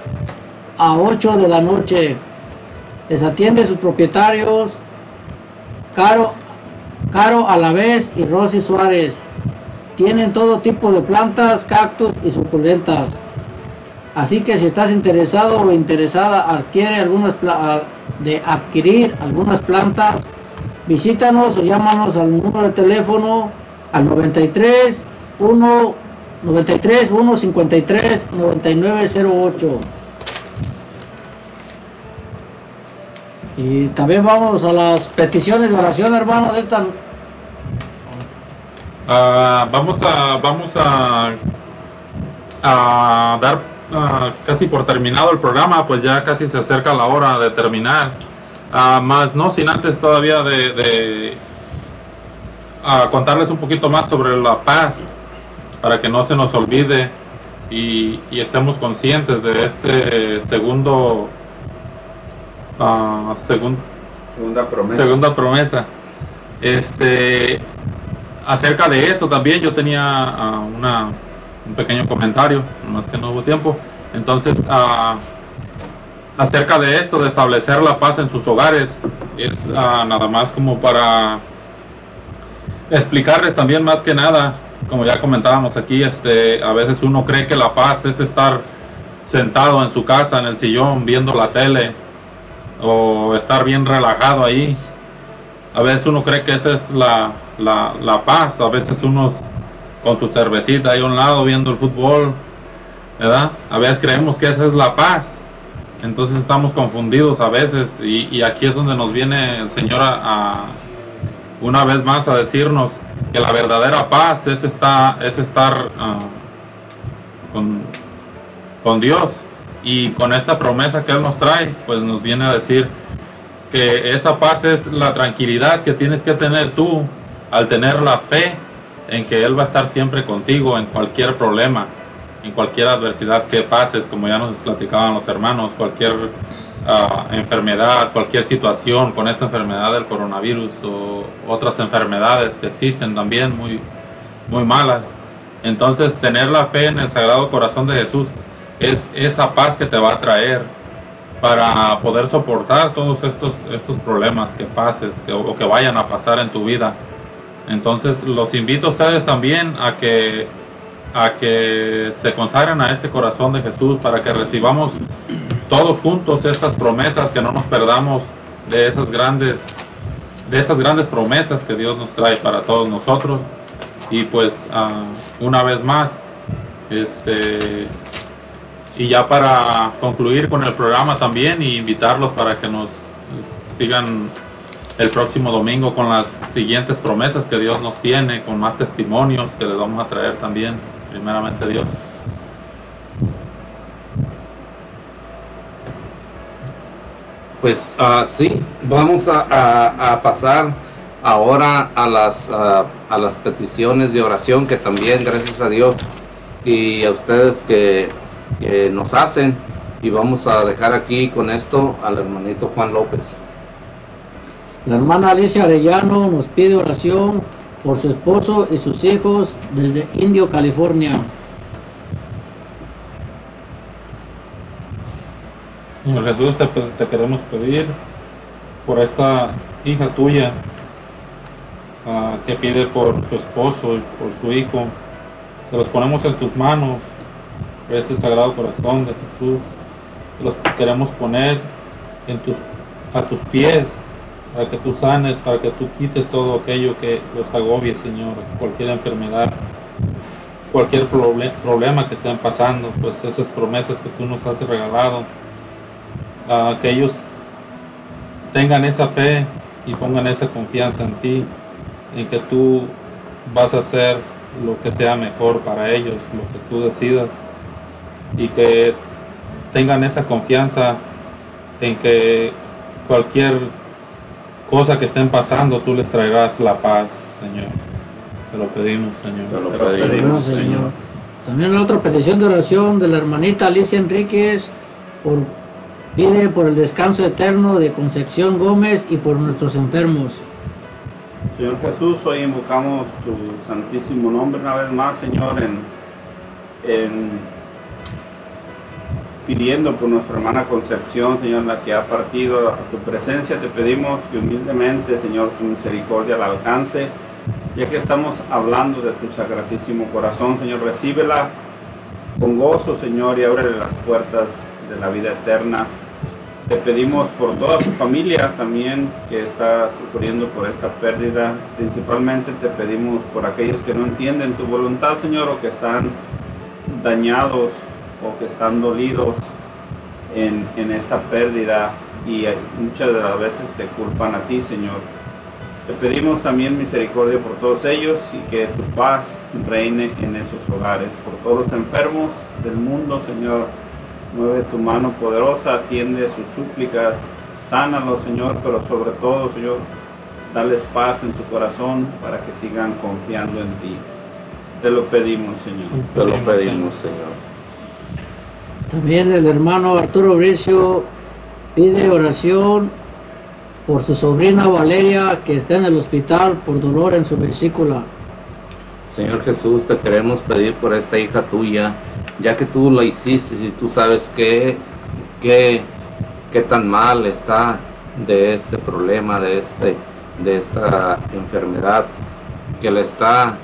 Speaker 4: a 8 de la noche. Les atiende sus propietarios Caro, Caro Alavés y Rosy Suárez. Tienen todo tipo de plantas, cactus y suculentas. Así que si estás interesado o interesada adquiere algunas de adquirir algunas plantas, visítanos o llámanos al número de teléfono al 93 1 93 1 53 9908. Y también vamos a las peticiones de oración, hermanos, esta
Speaker 2: Ah, vamos a vamos a, a dar ah, casi por terminado el programa, pues ya casi se acerca la hora de terminar. Ah, más no sin antes todavía de, de a contarles un poquito más sobre la paz, para que no se nos olvide y, y estemos conscientes de este segundo, ah, segun-
Speaker 3: Segunda promesa.
Speaker 2: segunda promesa. Este, acerca de eso también yo tenía una, un pequeño comentario, más que no hubo tiempo. Entonces, acerca de esto, de establecer la paz en sus hogares, es ah, nada más como para explicarles también más que nada, como ya comentábamos aquí, este, a veces uno cree que la paz es estar sentado en su casa, en el sillón, viendo la tele, o estar bien relajado ahí. A veces uno cree que esa es la, la, la paz, a veces uno con su cervecita ahí a un lado viendo el fútbol, ¿verdad? A veces creemos que esa es la paz. Entonces estamos confundidos a veces y, aquí es donde nos viene el Señor a, a- una vez más a decirnos que la verdadera paz es, esta, es estar ah, con, con Dios. Y con esta promesa que Él nos trae, pues nos viene a decir que esa paz es la tranquilidad que tienes que tener tú al tener la fe en que Él va a estar siempre contigo en cualquier problema, en cualquier adversidad que pases, como ya nos platicaban los hermanos, cualquier ah, enfermedad, cualquier situación con esta enfermedad del coronavirus o otras enfermedades que existen también muy, muy malas. Entonces tener la fe en el Sagrado Corazón de Jesús es esa paz que te va a traer para poder soportar todos estos, estos problemas que pases que, o que vayan a pasar en tu vida. Entonces los invito a ustedes también a que, a que se consagren a este corazón de Jesús para que recibamos todos juntos estas promesas, que no nos perdamos de esas grandes, de esas grandes promesas que Dios nos trae para todos nosotros. Y pues ah, una vez más, este y ya para concluir con el programa también y invitarlos para que nos sigan el próximo domingo con las siguientes promesas que Dios nos tiene, con más testimonios que les vamos a traer también, primeramente Dios.
Speaker 3: Pues ah, sí, vamos a, pasar ahora a las, ah, a las peticiones de oración que también, gracias a Dios y a ustedes que nos hacen. Y vamos a dejar aquí con esto al hermanito Juan López.
Speaker 4: La hermana Alicia Arellano nos pide oración por su esposo y sus hijos desde Indio, California.
Speaker 2: Señor Jesús, te, te queremos pedir por esta hija tuya ah, que pide por su esposo y por su hijo. Te los ponemos en tus manos, este sagrado corazón de Jesús. Te los queremos poner en tus, a tus pies para que tú sanes, para que tú quites todo aquello que los agobie, Señor, cualquier enfermedad, cualquier proble- problema que estén pasando, pues esas promesas que tú nos has regalado a que ellos tengan esa fe y pongan esa confianza en ti, en que tú vas a hacer lo que sea mejor para ellos, lo que tú decidas, y que tengan esa confianza en que cualquier cosa que estén pasando, tú les traerás la paz, Señor. Te lo pedimos, Señor.
Speaker 3: Te lo
Speaker 4: Bueno, Señor. También la otra petición de oración de la hermanita Alicia Enríquez por, pide por el descanso eterno de Concepción Gómez y por nuestros enfermos.
Speaker 5: Señor Jesús, hoy invocamos tu santísimo nombre una vez más, Señor, en, en pidiendo por nuestra hermana Concepción, Señor, la que ha partido a tu presencia, te pedimos que humildemente, Señor, tu misericordia la alcance, ya que estamos hablando de tu sacratísimo corazón, Señor, recíbela con gozo, Señor, y ábrele las puertas de la vida eterna. Te pedimos por toda su familia también que está sufriendo por esta pérdida. Principalmente te pedimos por aquellos que no entienden tu voluntad, Señor, o que están dañados o que están dolidos en, en esta pérdida y muchas de las veces te culpan a ti, Señor. Te pedimos también misericordia por todos ellos y que tu paz reine en esos hogares. Por todos los enfermos del mundo, Señor, mueve tu mano poderosa, atiende sus súplicas, sánalos, Señor, pero sobre todo, Señor, Dales paz en su corazón para que sigan confiando en ti. Te lo pedimos, Señor.
Speaker 3: Te lo pedimos, Señor.
Speaker 4: También el hermano Arturo Bricio pide oración por su sobrina Valeria que está en el hospital por dolor en su vesícula.
Speaker 3: Señor Jesús, te queremos pedir por esta hija tuya, ya que tú la hiciste y tú sabes qué, qué, qué tan mal está de este problema, de, este, de esta enfermedad que le está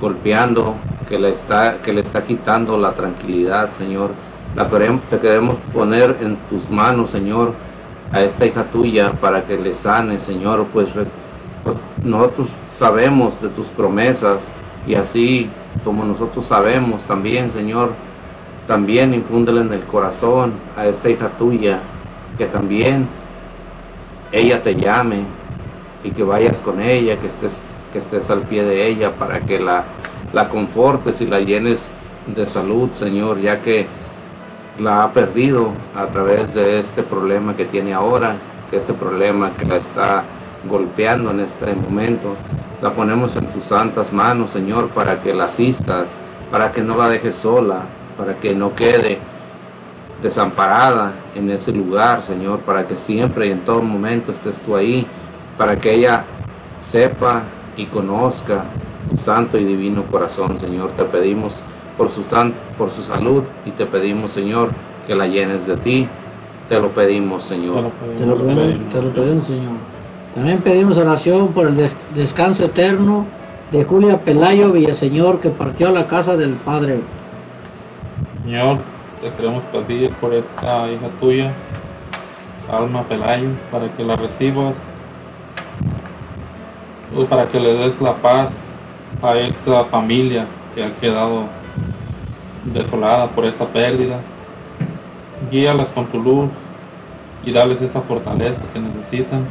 Speaker 3: golpeando, que le está, que le está quitando la tranquilidad, Señor. La queremos, te queremos poner en tus manos, Señor, a esta hija tuya para que le sane, Señor, pues, pues nosotros sabemos de tus promesas y así como nosotros sabemos también, Señor, también infúndele en el corazón a esta hija tuya, que también ella te llame y que vayas con ella, que estés, que estés al pie de ella para que la, la confortes y la llenes de salud, Señor, ya que la ha perdido a través de este problema que tiene ahora, este problema que la está golpeando en este momento. La ponemos en tus santas manos, Señor, para que la asistas, para que no la dejes sola, para que no quede desamparada en ese lugar, Señor, para que siempre y en todo momento estés tú ahí, para que ella sepa y conozca tu santo y divino corazón, Señor. Te pedimos por su, por su salud y te pedimos, Señor, que la llenes de ti. Te lo pedimos, Señor.
Speaker 4: Te lo pedimos, te lo pedimos, Señor. También pedimos oración por el des- descanso eterno de Julia Pelayo Villaseñor que partió a la casa del Padre.
Speaker 2: Señor, te queremos pedir por esta hija tuya, Alma Pelayo, para que la recibas, y para que le des la paz a esta familia que ha quedado desolada por esta pérdida. Guíalas con tu luz y dales esa fortaleza que necesitan.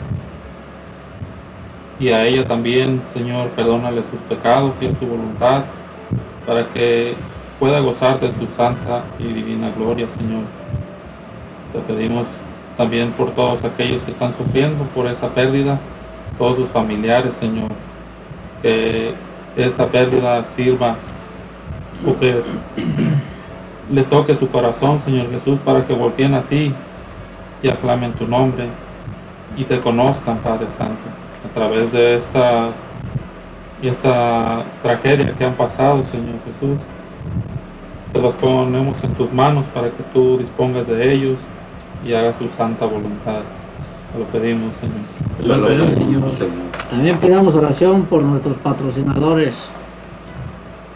Speaker 2: Y a ella también, Señor, perdónale sus pecados y en tu voluntad, para que pueda gozar de tu santa y divina gloria, Señor. Te pedimos también por todos aquellos que están sufriendo por esta pérdida, todos sus familiares, Señor, que esta pérdida sirva les toque su corazón, Señor Jesús, para que volteen a ti y aclamen tu nombre y te conozcan, Padre Santo, a través de esta y esta tragedia que han pasado, Señor Jesús. Te los ponemos en tus manos para que tú dispongas de ellos y hagas tu santa voluntad. Te lo pedimos, Señor.
Speaker 4: Te lo pedimos, Señor. También pidamos oración por nuestros patrocinadores.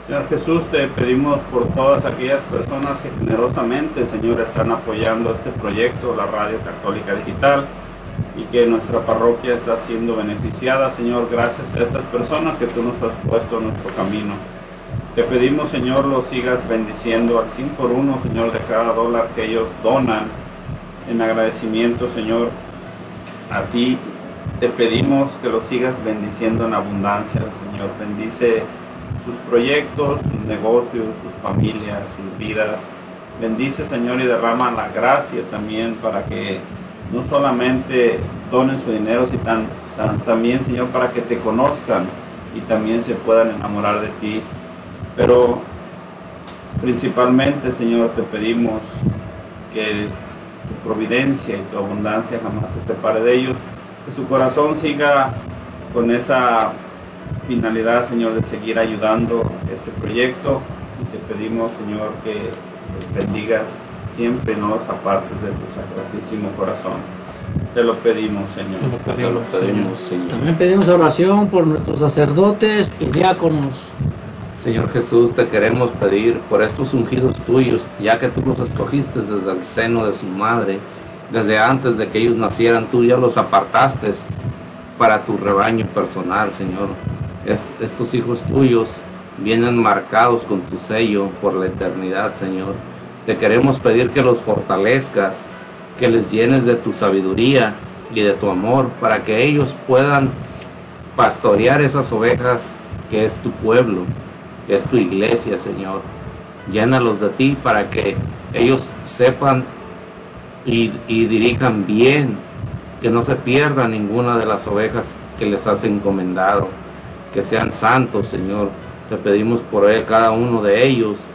Speaker 5: Señor Jesús, te pedimos por todas aquellas personas que generosamente, Señor, están apoyando este proyecto, la Radio Católica Digital, y que nuestra parroquia está siendo beneficiada, Señor, gracias a estas personas que tú nos has puesto en nuestro camino. Te pedimos, Señor, los sigas bendiciendo al 100 por uno, Señor, de cada dólar que ellos donan en agradecimiento, Señor, a ti. Te pedimos que los sigas bendiciendo en abundancia, Señor. Bendice sus proyectos, sus negocios, sus familias, sus vidas. Bendice, Señor, y derrama la gracia también para que no solamente donen su dinero, sino también, Señor, para que te conozcan y también se puedan enamorar de ti. Pero principalmente, Señor, te pedimos que tu providencia y tu abundancia jamás se separe de ellos, que su corazón siga con esa finalidad, Señor, de seguir ayudando este proyecto y te pedimos, Señor, que bendigas siempre, no los apartes de tu sacratísimo corazón. Te lo pedimos, Señor.
Speaker 3: Te lo pedimos, Señor.
Speaker 4: También pedimos oración por nuestros sacerdotes y diáconos.
Speaker 3: Señor Jesús, te queremos pedir por estos ungidos tuyos, ya que tú los escogiste desde el seno de su madre, desde antes de que ellos nacieran, tú ya los apartaste para tu rebaño personal, Señor. Est- estos hijos tuyos vienen marcados con tu sello por la eternidad, Señor. Te queremos pedir que los fortalezcas, que les llenes de tu sabiduría y de tu amor, para que ellos puedan pastorear esas ovejas que es tu pueblo, que es tu iglesia, Señor. Llénalos de ti para que ellos sepan y, y dirijan bien que no se pierda ninguna de las ovejas que les has encomendado, que sean santos, Señor. Te pedimos por cada uno de ellos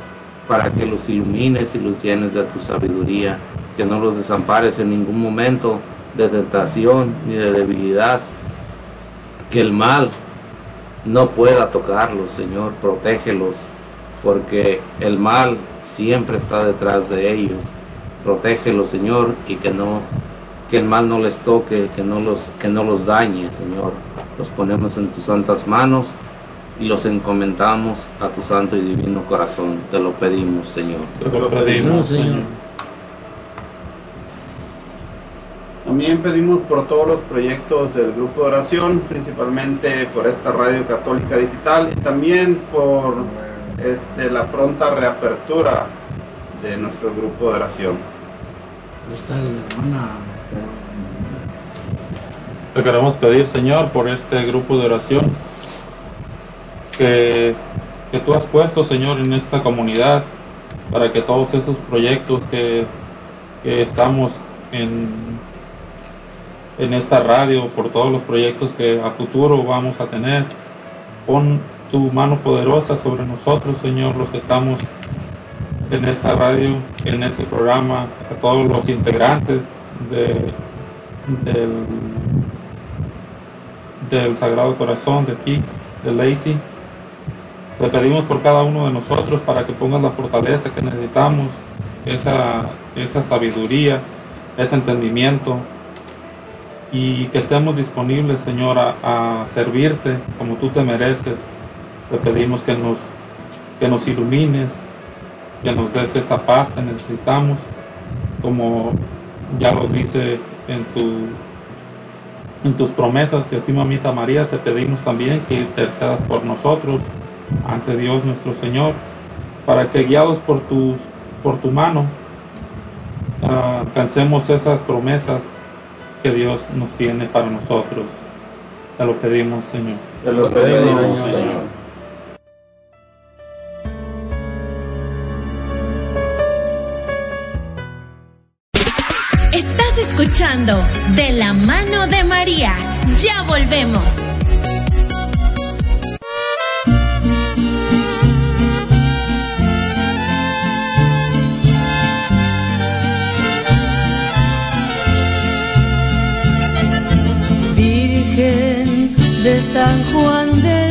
Speaker 3: para que los ilumines y los llenes de tu sabiduría, que no los desampares en ningún momento de tentación ni de debilidad, que el mal no pueda tocarlos, Señor, protégelos, porque el mal siempre está detrás de ellos. Protégelos, Señor, y que no que el mal no les toque, que no los que no los dañe, Señor. Los ponemos en tus santas manos y los encomendamos a tu santo y divino corazón. Te lo pedimos, Señor.
Speaker 2: Te lo pedimos, Señor.
Speaker 5: También pedimos por todos los proyectos del grupo de oración, principalmente por esta radio católica digital y también por este, la pronta reapertura de nuestro grupo de oración.
Speaker 4: Está la hermana.
Speaker 2: Te queremos pedir, Señor, por este grupo de oración que, que tú has puesto, Señor, en esta comunidad, para que todos esos proyectos que, que estamos en, en esta radio, por todos los proyectos que a futuro vamos a tener, pon tu mano poderosa sobre nosotros, Señor, los que estamos en esta radio, en este programa, a todos los integrantes de, del, del Sagrado Corazón de aquí, de Lacey. Le pedimos por cada uno de nosotros para que pongas la fortaleza que necesitamos, esa, esa sabiduría, ese entendimiento y que estemos disponibles, Señor, a, a servirte como tú te mereces. Te pedimos que nos, que nos ilumines, que nos des esa paz que necesitamos, como ya lo dice en tu en tus promesas. Y a ti mamita María te pedimos también que intercedas por nosotros ante Dios nuestro Señor para que guiados por tus por tu mano ah, alcancemos esas promesas que Dios nos tiene para nosotros. Te lo pedimos Señor.
Speaker 5: Te lo pedimos, Señor.
Speaker 12: De la mano de María. Ya volvemos.
Speaker 7: Virgen de San Juan del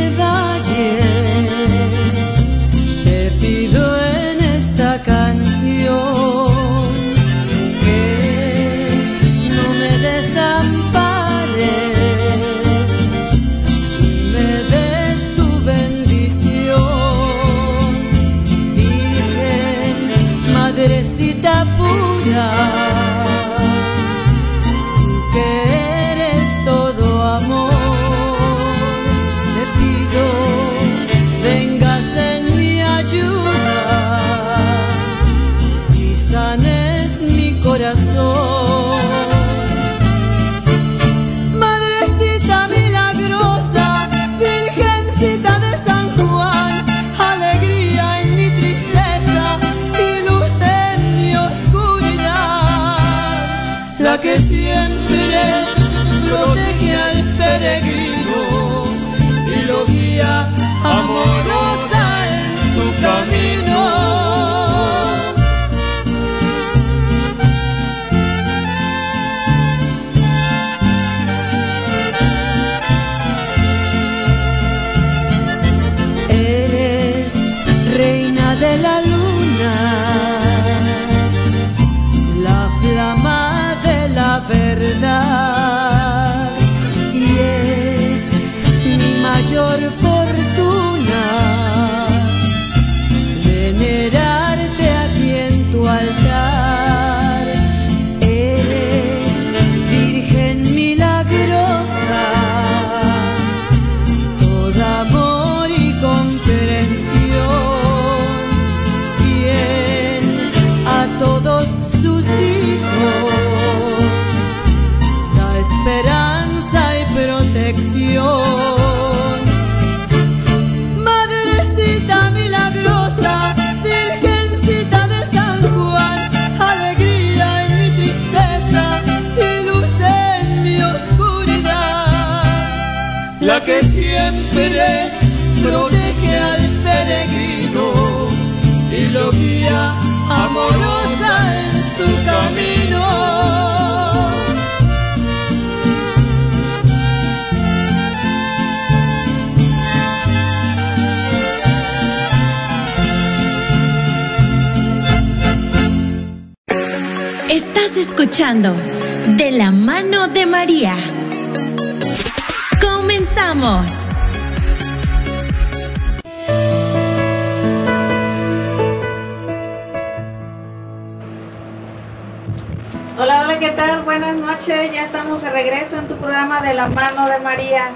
Speaker 1: regreso en tu programa de la mano de María.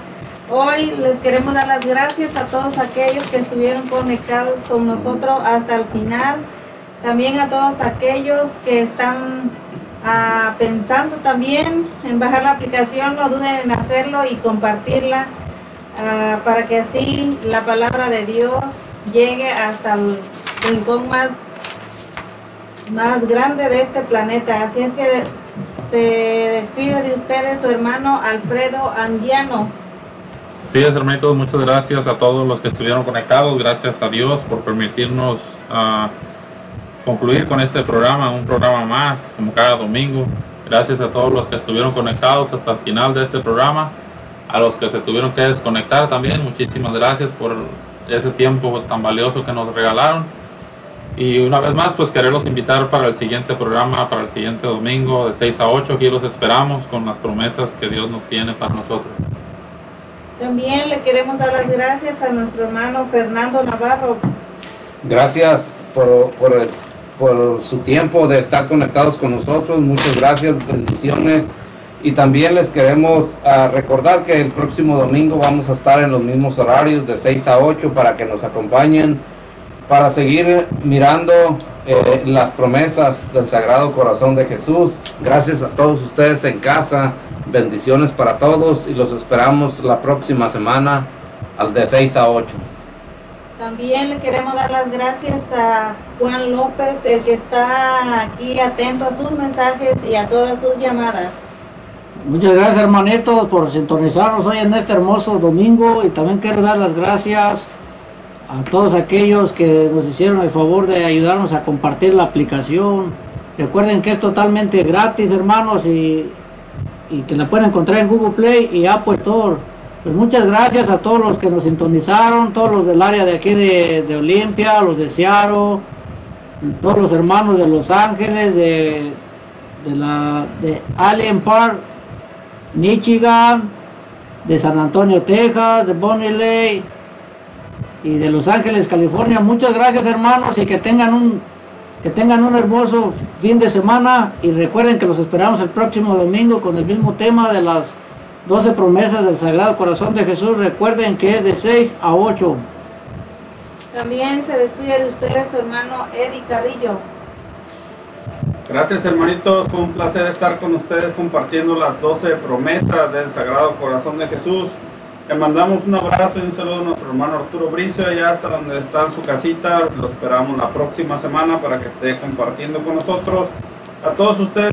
Speaker 1: Hoy les queremos dar las gracias a todos aquellos que estuvieron conectados con nosotros hasta el final. También a todos aquellos que están ah, pensando también en bajar la aplicación, no duden en hacerlo y compartirla ah, para que así la palabra de Dios llegue hasta el rincón más más grande de este planeta. Así es que se despide de ustedes su hermano Alfredo Anguiano.
Speaker 2: Sí, hermanitos, muchas gracias a todos los que estuvieron conectados. Gracias a Dios por permitirnos ah, concluir con este programa, un programa más, como cada domingo. Gracias a todos los que estuvieron conectados hasta el final de este programa. A los que se tuvieron que desconectar también, muchísimas gracias por ese tiempo tan valioso que nos regalaron. Y una vez más, pues quererlos invitar para el siguiente programa, para el siguiente domingo, de 6 a 8. Aquí los esperamos con las promesas que Dios nos tiene para nosotros.
Speaker 1: También le queremos dar las gracias a nuestro hermano Fernando Navarro.
Speaker 3: Gracias por, por, por su tiempo de estar conectados con nosotros. Muchas gracias, bendiciones. Y también les queremos ah, recordar que el próximo domingo vamos a estar en los mismos horarios de 6 a 8 para que nos acompañen para seguir mirando eh, las promesas del Sagrado Corazón de Jesús. Gracias a todos ustedes en casa. Bendiciones para todos y los esperamos la próxima semana al de 6 a 8.
Speaker 1: También le queremos dar las gracias a Juan López, el que está aquí atento a sus mensajes y a todas sus llamadas.
Speaker 4: Muchas gracias hermanitos por sintonizarnos hoy en este hermoso domingo y también quiero dar las gracias a todos aquellos que nos hicieron el favor de ayudarnos a compartir la aplicación. Recuerden que es totalmente gratis hermanos y, y que la pueden encontrar en Google Play y Apple Store. Pues muchas gracias a todos los que nos sintonizaron, todos los del área de aquí de, de Olimpia, los de Seattle, todos los hermanos de Los Ángeles, de, de la de Allen Park, Michigan, de San Antonio, Texas, de Bonnie Lake y de Los Ángeles, California. Muchas gracias, hermanos, y que tengan un que tengan un hermoso fin de semana y recuerden que los esperamos el próximo domingo con el mismo tema de las 12 promesas del Sagrado Corazón de Jesús. Recuerden que es de 6 a 8.
Speaker 1: También se despide de ustedes su hermano Eddie Carrillo.
Speaker 5: Gracias hermanitos, fue un placer estar con ustedes compartiendo las 12 promesas del Sagrado Corazón de Jesús. Le mandamos un abrazo y un saludo a nuestro hermano Arturo Bricio, allá hasta donde está en su casita. Lo esperamos la próxima semana para que esté compartiendo con nosotros. A todos ustedes